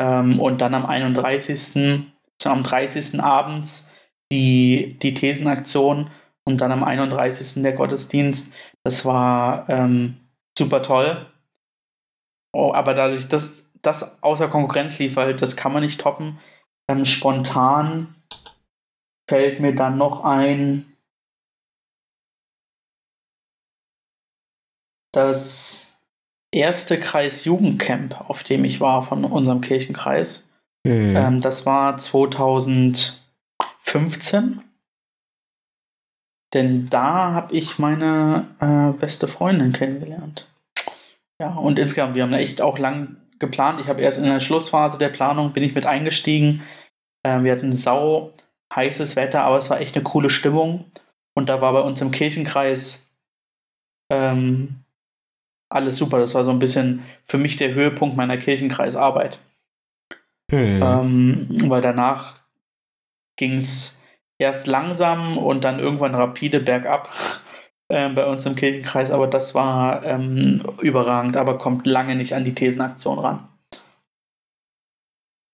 [SPEAKER 2] Ähm, und dann am 31. so am 30. abends die, die Thesenaktion und dann am 31. der Gottesdienst. Das war ähm, super toll. Oh, aber dadurch, dass das außer Konkurrenz lief, weil das kann man nicht toppen, ähm, spontan fällt mir dann noch ein, das erste Kreisjugendcamp, auf dem ich war von unserem Kirchenkreis.
[SPEAKER 3] Hm.
[SPEAKER 2] Ähm, das war 2015. Denn da habe ich meine äh, beste Freundin kennengelernt. Ja, und insgesamt, wir haben echt auch lang geplant. Ich habe erst in der Schlussphase der Planung bin ich mit eingestiegen. Ähm, wir hatten sau heißes Wetter, aber es war echt eine coole Stimmung. Und da war bei uns im Kirchenkreis ähm, alles super. Das war so ein bisschen für mich der Höhepunkt meiner Kirchenkreisarbeit.
[SPEAKER 3] Hm.
[SPEAKER 2] Ähm, weil danach ging es erst langsam und dann irgendwann rapide bergab <laughs> ähm, bei uns im Kirchenkreis, aber das war ähm, überragend, aber kommt lange nicht an die Thesenaktion ran.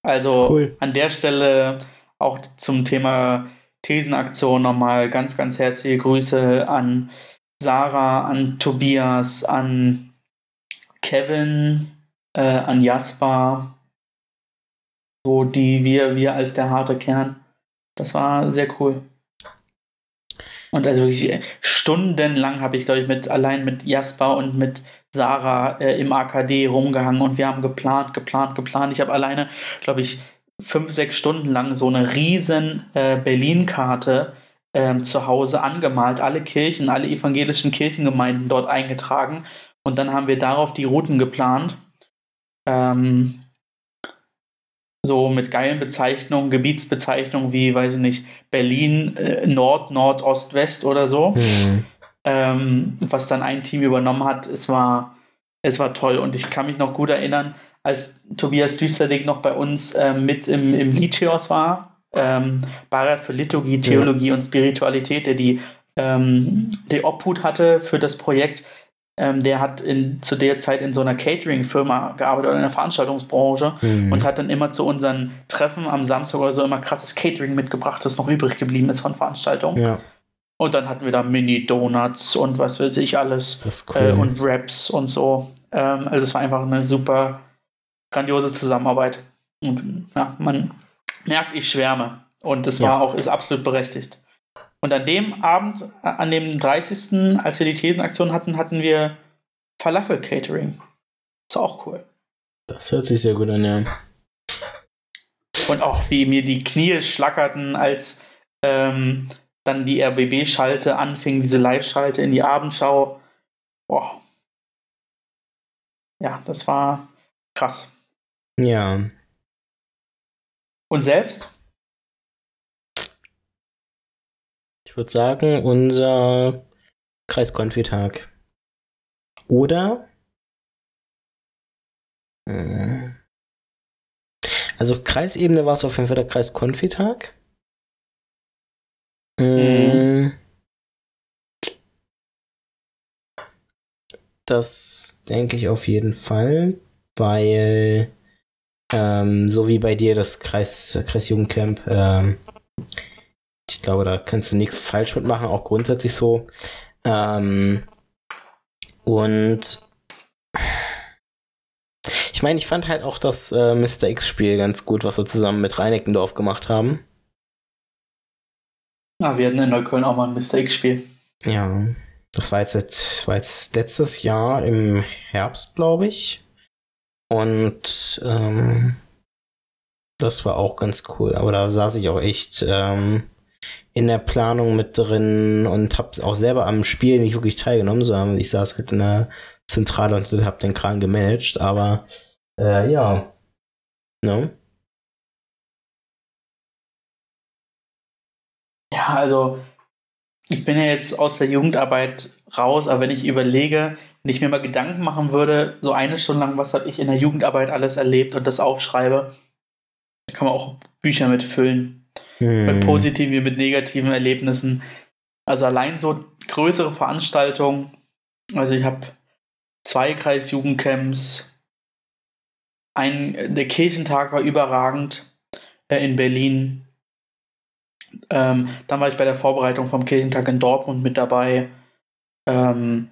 [SPEAKER 2] Also
[SPEAKER 3] Cool.
[SPEAKER 2] an der Stelle auch zum Thema Thesenaktion nochmal ganz, ganz herzliche Grüße an Sarah, an Tobias, an Kevin, äh, an Jasper, so die wir, wir als der harte Kern. Das war sehr cool. Und also wirklich äh, stundenlang habe ich, glaube ich, mit allein mit Jasper und mit Sarah äh, im AKD rumgehangen und wir haben geplant, geplant, geplant. Ich habe alleine, glaube ich, fünf, sechs Stunden lang so eine riesen äh, Berlin-Karte ähm, zu Hause angemalt, alle Kirchen, alle evangelischen Kirchengemeinden dort eingetragen und dann haben wir darauf die Routen geplant. Ähm, so mit geilen Bezeichnungen, Gebietsbezeichnungen wie, weiß ich nicht, Berlin, äh, Nord, Nord, Ost, West oder so
[SPEAKER 3] Hm.
[SPEAKER 2] ähm, was dann ein Team übernommen hat. Es war, es war toll und ich kann mich noch gut erinnern, als Tobias Düsterdig noch bei uns ähm, mit im, im Litios war, ähm, Beirat für Liturgie, Theologie und Spiritualität, der die, ähm, die Obhut hatte für das Projekt. Ähm, der hat in, zu der Zeit in so einer Catering-Firma gearbeitet oder in der Veranstaltungsbranche
[SPEAKER 3] Hm.
[SPEAKER 2] und hat dann immer zu unseren Treffen am Samstag oder so immer krasses Catering mitgebracht, das noch übrig geblieben ist von Veranstaltungen.
[SPEAKER 3] Ja,
[SPEAKER 2] Und dann hatten wir da Mini-Donuts und was weiß ich alles.
[SPEAKER 3] das ist cool.
[SPEAKER 2] Äh, und Raps und so. Ähm, also es war einfach eine super grandiose Zusammenarbeit. Und ja, man merkt, ich schwärme. Und es war
[SPEAKER 3] Ja.
[SPEAKER 2] auch, ist absolut berechtigt. Und an dem Abend, an dem 30., als wir die Thesenaktion hatten, hatten wir Falafel-Catering. Ist auch cool.
[SPEAKER 3] das hört sich sehr gut an, ja.
[SPEAKER 2] Und auch wie mir die Knie schlackerten, als ähm, dann die RBB-Schalte anfing, diese Live-Schalte in die Abendschau. Boah. Ja, das war krass.
[SPEAKER 3] Ja.
[SPEAKER 2] Und selbst?
[SPEAKER 3] Ich würde sagen, unser Kreiskonfitag. Oder Mhm. Also auf Kreisebene war es auf jeden Fall der Kreiskonfitag. Mhm. Das denke ich auf jeden Fall, weil ähm, so wie bei dir das Kreis, Kreisjugendcamp, ähm, ich glaube, da kannst du nichts falsch mitmachen, auch grundsätzlich so. Ähm, und ich meine, ich fand halt auch das äh, Mr. X-Spiel ganz gut, was wir zusammen mit Reinickendorf gemacht haben.
[SPEAKER 2] Ja, wir hatten in Neukölln auch mal ein Mr. X-Spiel.
[SPEAKER 3] Ja, das war jetzt, war jetzt letztes Jahr im Herbst, glaube ich. Und ähm, das war auch ganz cool. Aber da saß ich auch echt ähm, in der Planung mit drin und habe auch selber am Spiel nicht wirklich teilgenommen, sondern ich saß halt in der Zentrale und habe den Kran gemanagt. Aber äh, ja, ne?
[SPEAKER 2] Ja, also ich bin ja jetzt aus der Jugendarbeit raus, aber wenn ich überlege, wenn ich mir mal Gedanken machen würde, so eine Stunde lang, was habe ich in der Jugendarbeit alles erlebt und das aufschreibe, kann man auch Bücher mitfüllen.
[SPEAKER 3] Hm.
[SPEAKER 2] Mit positiven wie mit negativen Erlebnissen. Also allein so größere Veranstaltungen. Also ich habe zwei Kreisjugendcamps. Ein, der Kirchentag war überragend äh, in Berlin. Ähm, dann war ich bei der Vorbereitung vom Kirchentag in Dortmund mit dabei. Ähm,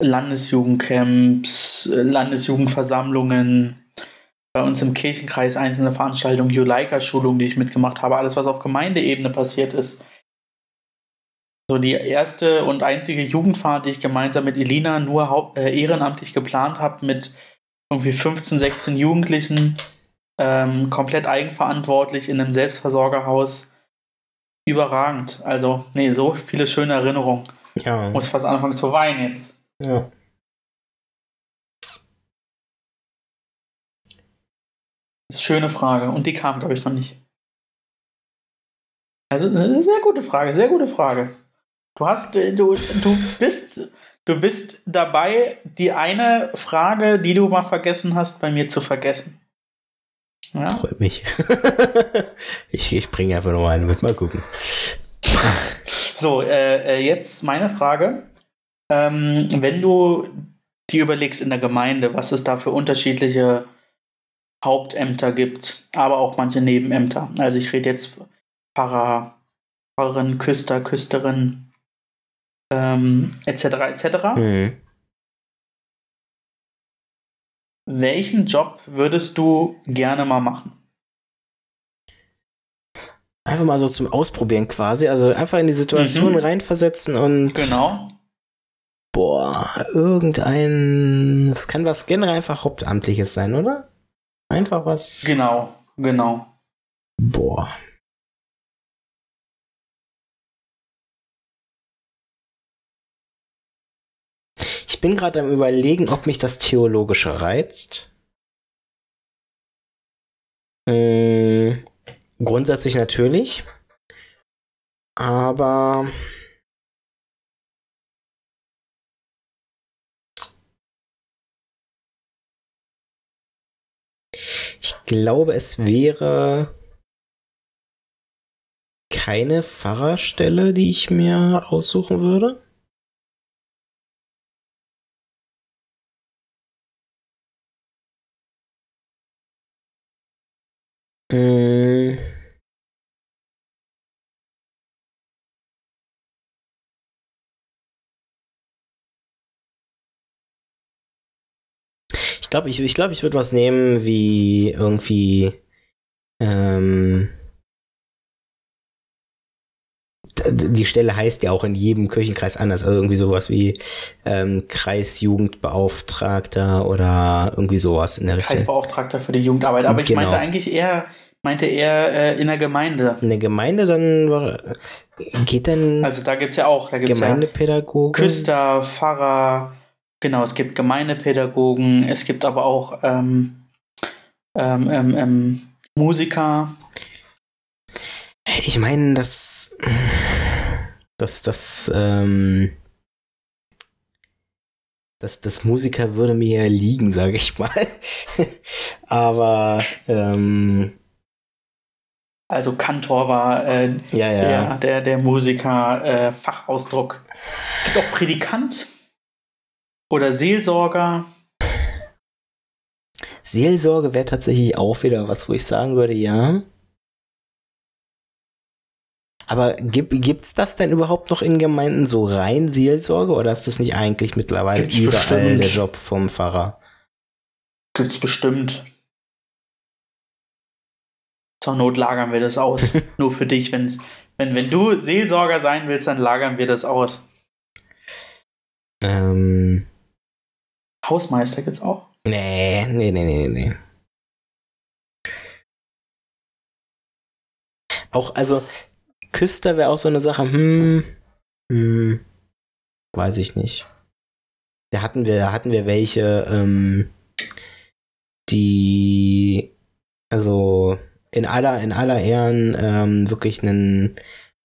[SPEAKER 2] Landesjugendcamps, äh, Landesjugendversammlungen, bei uns im Kirchenkreis einzelne Veranstaltungen, Juleika-Schulungen, die ich mitgemacht habe, alles, was auf Gemeindeebene passiert ist. So die erste und einzige Jugendfahrt, die ich gemeinsam mit Elina nur äh, ehrenamtlich geplant habe, mit irgendwie 15, 16 Jugendlichen, ähm, komplett eigenverantwortlich in einem Selbstversorgerhaus überragend. Also, nee, so viele schöne Erinnerungen.
[SPEAKER 3] Ja.
[SPEAKER 2] Muss fast anfangen zu weinen jetzt.
[SPEAKER 3] ja.
[SPEAKER 2] Das ist eine schöne Frage. Und die kam, glaube ich, noch nicht. Also, eine sehr gute Frage, sehr gute Frage. Du hast, äh, du, du bist, du bist dabei, die eine Frage, die du mal vergessen hast, bei mir zu vergessen. Ja?
[SPEAKER 3] Freut mich. <laughs> ich ich bringe einfach noch einen mit, mal gucken.
[SPEAKER 2] So, äh, äh, jetzt meine Frage. Ähm, wenn du dir überlegst in der Gemeinde, was es da für unterschiedliche Hauptämter gibt, aber auch manche Nebenämter. Also ich rede jetzt Pfarrer, Pfarrerin, Küster, Küsterin, ähm, etc. etc.
[SPEAKER 3] Mhm.
[SPEAKER 2] Welchen Job würdest du gerne mal machen?
[SPEAKER 3] Einfach mal so zum Ausprobieren quasi. Also einfach in die Situation
[SPEAKER 2] Mhm.
[SPEAKER 3] reinversetzen und
[SPEAKER 2] Genau.
[SPEAKER 3] boah, irgendein. Das kann was generell einfach Hauptamtliches sein, oder? Einfach was.
[SPEAKER 2] Genau, genau.
[SPEAKER 3] Boah. Ich bin gerade am überlegen, ob mich das Theologische reizt. Mm, grundsätzlich natürlich. Aber ich glaube, es wäre keine Pfarrerstelle, die ich mir aussuchen würde. Mm. Glaube, ich, ich, glaub, ich würde was nehmen wie irgendwie ähm, die Stelle heißt ja auch in jedem Kirchenkreis anders, also irgendwie sowas wie ähm, Kreisjugendbeauftragter oder irgendwie sowas in der Richtung.
[SPEAKER 2] Kreisbeauftragter für die Jugendarbeit. Aber ich
[SPEAKER 3] Genau.
[SPEAKER 2] meinte eigentlich eher, meinte eher äh, in der Gemeinde.
[SPEAKER 3] In der Gemeinde dann war- geht dann
[SPEAKER 2] Also da gibt es ja auch, da gibt's ja
[SPEAKER 3] Gemeindepädagoge.
[SPEAKER 2] Küster, Pfarrer, genau, es gibt Gemeindepädagogen, es gibt aber auch ähm, ähm, ähm, ähm, Musiker.
[SPEAKER 3] Ich meine, das, das, das, ähm, das, das Musiker würde mir liegen, sage ich mal. <laughs> Aber ähm,
[SPEAKER 2] Also Kantor war äh,
[SPEAKER 3] ja, ja.
[SPEAKER 2] der, der, der Musiker äh, Fachausdruck. Gibt auch Predikant oder Seelsorger.
[SPEAKER 3] Seelsorge wäre tatsächlich auch wieder was, wo ich sagen würde, ja. Aber gibt, gibt's das denn überhaupt noch in Gemeinden so rein Seelsorge oder ist das nicht eigentlich mittlerweile
[SPEAKER 2] Gibt's
[SPEAKER 3] überall
[SPEAKER 2] bestimmt.
[SPEAKER 3] der Job vom Pfarrer?
[SPEAKER 2] Gibt's bestimmt. Zur Not lagern wir das aus. <laughs> Nur für dich, wenn's, wenn, wenn du Seelsorger sein willst, dann lagern wir das aus.
[SPEAKER 3] Ähm,
[SPEAKER 2] Hausmeister gibt's auch.
[SPEAKER 3] nee, nee, nee, nee, nee. Auch, also, Küster wäre auch so eine Sache, hm, hm, weiß ich nicht. Da hatten wir, da hatten wir welche, ähm, die, also, in aller, in aller Ehren, ähm, wirklich einen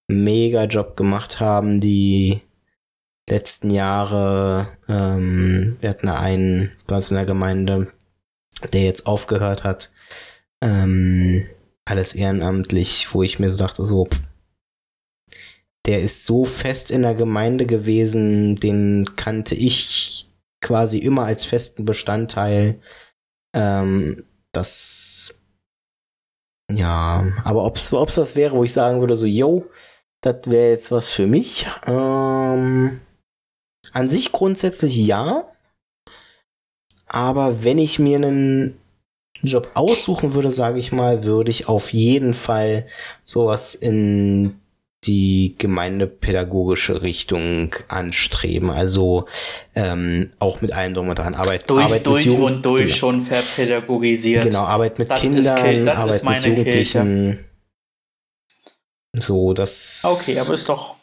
[SPEAKER 3] mega Job gemacht haben, die letzten Jahre, ähm, wir hatten einen uns in der Gemeinde, der jetzt aufgehört hat, ähm, alles ehrenamtlich, wo ich mir so dachte, so, pff, der ist so fest in der Gemeinde gewesen, den kannte ich quasi immer als festen Bestandteil. Ähm, das, ja, aber ob's, ob's das wäre, wo ich sagen würde, so, yo, das wäre jetzt was für mich. Ähm, an sich grundsätzlich ja. Aber wenn ich mir einen Job aussuchen würde, sage ich mal, würde ich auf jeden Fall sowas in die gemeindepädagogische Richtung anstreben. Also ähm, auch mit allem drum und dran. Arbeit,
[SPEAKER 2] Durch,
[SPEAKER 3] Arbeit
[SPEAKER 2] durch
[SPEAKER 3] mit Jugend,
[SPEAKER 2] und durch
[SPEAKER 3] genau.
[SPEAKER 2] schon verpädagogisiert.
[SPEAKER 3] Genau, Arbeit mit
[SPEAKER 2] Das
[SPEAKER 3] Kindern, Arbeit mit Jugendlichen. So, das.
[SPEAKER 2] Okay, aber ist doch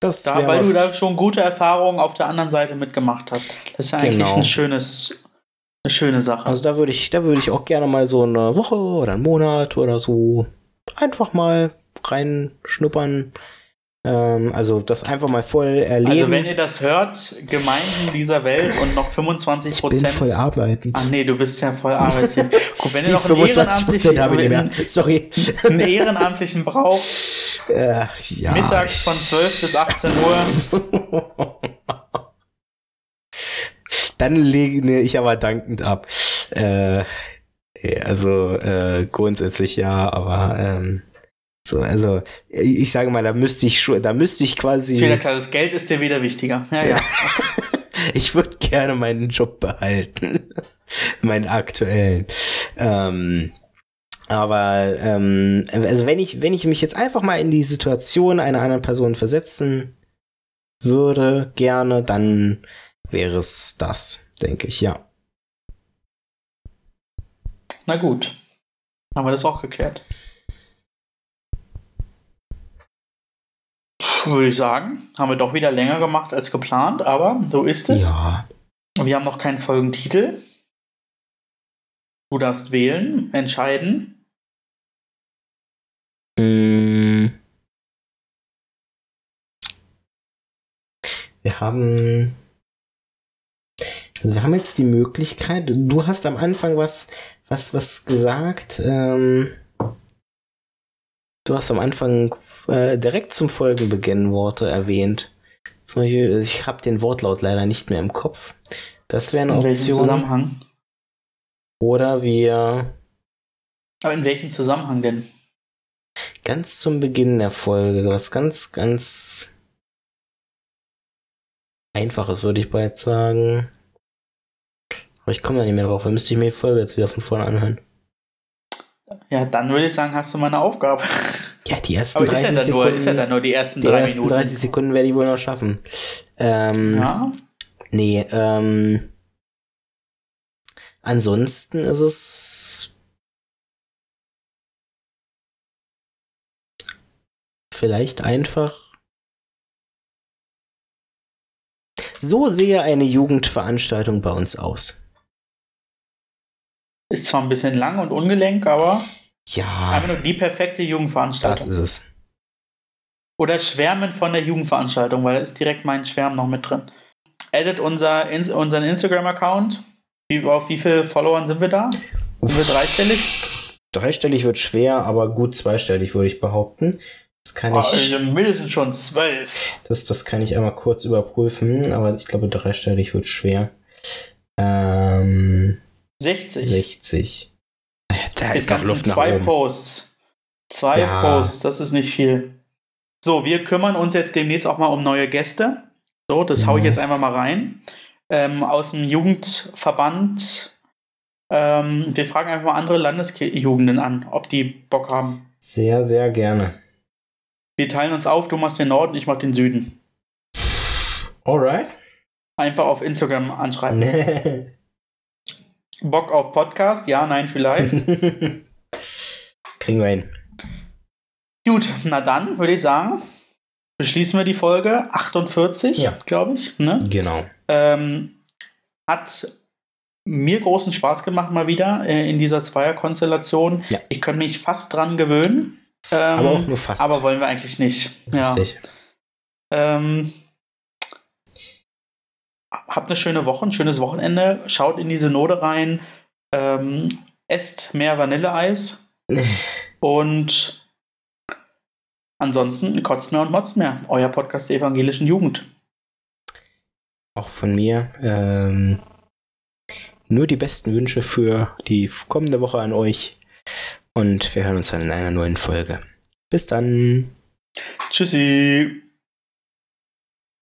[SPEAKER 3] das
[SPEAKER 2] da, weil
[SPEAKER 3] was,
[SPEAKER 2] du da schon gute Erfahrungen auf der anderen Seite mitgemacht hast. Das ist ja eigentlich
[SPEAKER 3] Genau.
[SPEAKER 2] ein schönes, eine schöne Sache.
[SPEAKER 3] Also da würde ich, da würde ich auch gerne mal so eine Woche oder einen Monat oder so einfach mal reinschnuppern. Ähm, also das einfach mal voll erleben.
[SPEAKER 2] Also wenn ihr das hört, Gemeinden dieser Welt und noch 25
[SPEAKER 3] ich bin
[SPEAKER 2] Prozent.
[SPEAKER 3] voll arbeitend.
[SPEAKER 2] Ach nee, du bist ja voll arbeitlich. <laughs> Guck, wenn ihr noch einen
[SPEAKER 3] 25 Prozent habe ich nicht mehr.
[SPEAKER 2] ehrenamtlichen, <laughs>
[SPEAKER 3] Sorry.
[SPEAKER 2] einen ehrenamtlichen braucht,
[SPEAKER 3] Ach, ja.
[SPEAKER 2] mittags von 12 bis 18 Uhr, <laughs>
[SPEAKER 3] Dann lege ich aber dankend ab. Äh, also äh, grundsätzlich ja, aber ähm, so, also ich sage mal, da müsste ich schon, da müsste ich
[SPEAKER 2] ist wieder
[SPEAKER 3] quasi,
[SPEAKER 2] klar, das Geld ist dir wieder wichtiger. Ja, ja. <laughs>
[SPEAKER 3] ich würde gerne meinen Job behalten, <laughs> meinen aktuellen. Ähm, aber ähm, also wenn ich, wenn ich mich jetzt einfach mal in die Situation einer anderen Person versetzen würde, gerne, dann wäre es das, denke ich, ja.
[SPEAKER 2] Na gut. Haben wir das auch geklärt. Würde ich sagen, haben wir doch wieder länger gemacht als geplant, aber so ist es.
[SPEAKER 3] Ja.
[SPEAKER 2] Wir haben noch keinen Folgentitel. Du darfst wählen, entscheiden.
[SPEAKER 3] Mm. Wir haben. Also wir haben jetzt die Möglichkeit, du hast am Anfang was, was, was gesagt. Ähm, du hast am Anfang äh, direkt zum Folgenbeginn Worte erwähnt. Beispiel, ich habe den Wortlaut leider nicht mehr im Kopf. Das wäre eine
[SPEAKER 2] In welchem
[SPEAKER 3] Option.
[SPEAKER 2] Zusammenhang?
[SPEAKER 3] Oder wir
[SPEAKER 2] Aber in welchem Zusammenhang denn?
[SPEAKER 3] ganz zum Beginn der Folge, was ganz, ganz einfaches, würde ich bald sagen. Aber ich komme da nicht mehr drauf, dann müsste ich mir die Folge jetzt wieder von vorne anhören.
[SPEAKER 2] Ja, dann würde ich sagen, hast du meine Aufgabe.
[SPEAKER 3] Ja, die ersten
[SPEAKER 2] Aber ist
[SPEAKER 3] 30
[SPEAKER 2] ja, dann
[SPEAKER 3] Sekunden.
[SPEAKER 2] nur, ist ja dann nur die ersten
[SPEAKER 3] die
[SPEAKER 2] drei
[SPEAKER 3] ersten
[SPEAKER 2] Minuten.
[SPEAKER 3] 30 Sekunden werde ich wohl noch schaffen. Ähm,
[SPEAKER 2] Ja,
[SPEAKER 3] Nee, ähm. Ansonsten ist es. Vielleicht einfach. So sehe eine Jugendveranstaltung bei uns aus.
[SPEAKER 2] Ist zwar ein bisschen lang und ungelenk, aber
[SPEAKER 3] Ja,
[SPEAKER 2] einfach nur die perfekte
[SPEAKER 3] das
[SPEAKER 2] Jugendveranstaltung.
[SPEAKER 3] ist es.
[SPEAKER 2] Oder Schwärmen von der Jugendveranstaltung, weil da ist direkt mein Schwärm noch mit drin. addet unser, ins, unseren Instagram-Account. Wie, auf wie viele Followern sind wir da? Sind wir dreistellig?
[SPEAKER 3] Dreistellig wird schwer, aber gut zweistellig, würde ich behaupten. Das kann
[SPEAKER 2] Oh,
[SPEAKER 3] ich,
[SPEAKER 2] also mindestens schon zwölf.
[SPEAKER 3] das, das kann ich einmal kurz überprüfen, aber ich glaube, dreistellig wird schwer. Ähm,
[SPEAKER 2] 60.
[SPEAKER 3] 60. Da
[SPEAKER 2] Die
[SPEAKER 3] ist noch Luft nach
[SPEAKER 2] zwei
[SPEAKER 3] oben.
[SPEAKER 2] Posts. Zwei
[SPEAKER 3] Ja.
[SPEAKER 2] Posts, das ist nicht viel. So, wir kümmern uns jetzt demnächst auch mal um neue Gäste. So, das hau ich
[SPEAKER 3] Mhm.
[SPEAKER 2] jetzt einfach mal rein. Ähm, aus dem Jugendverband. Ähm, wir fragen einfach mal andere Landesjugenden an, ob die Bock haben.
[SPEAKER 3] Sehr, sehr gerne.
[SPEAKER 2] Wir teilen uns auf, du machst den Norden, ich mach den Süden.
[SPEAKER 3] Alright.
[SPEAKER 2] Einfach auf Instagram anschreiben. <laughs> Bock auf Podcast? Ja, nein, vielleicht. <laughs>
[SPEAKER 3] Kriegen wir hin.
[SPEAKER 2] Gut, na dann würde ich sagen, beschließen wir die Folge 48,
[SPEAKER 3] Ja.
[SPEAKER 2] glaube ich. Ne?
[SPEAKER 3] Genau.
[SPEAKER 2] Ähm, hat mir großen Spaß gemacht mal wieder äh, in dieser Zweierkonstellation.
[SPEAKER 3] Ja.
[SPEAKER 2] Ich könnte mich fast dran gewöhnen. Ähm,
[SPEAKER 3] Aber auch nur fast.
[SPEAKER 2] Aber wollen wir eigentlich nicht. Ja.
[SPEAKER 3] Richtig.
[SPEAKER 2] Ähm, habt eine schöne Woche, ein schönes Wochenende. Schaut in die Synode rein. Ähm, esst mehr Vanilleeis. <laughs> Und ansonsten kotzt mehr und motzt mehr. Euer Podcast der evangelischen Jugend.
[SPEAKER 3] Auch von mir. Ähm, nur die besten Wünsche für die kommende Woche an euch. Und wir hören uns dann in einer neuen Folge. Bis dann.
[SPEAKER 2] Tschüssi.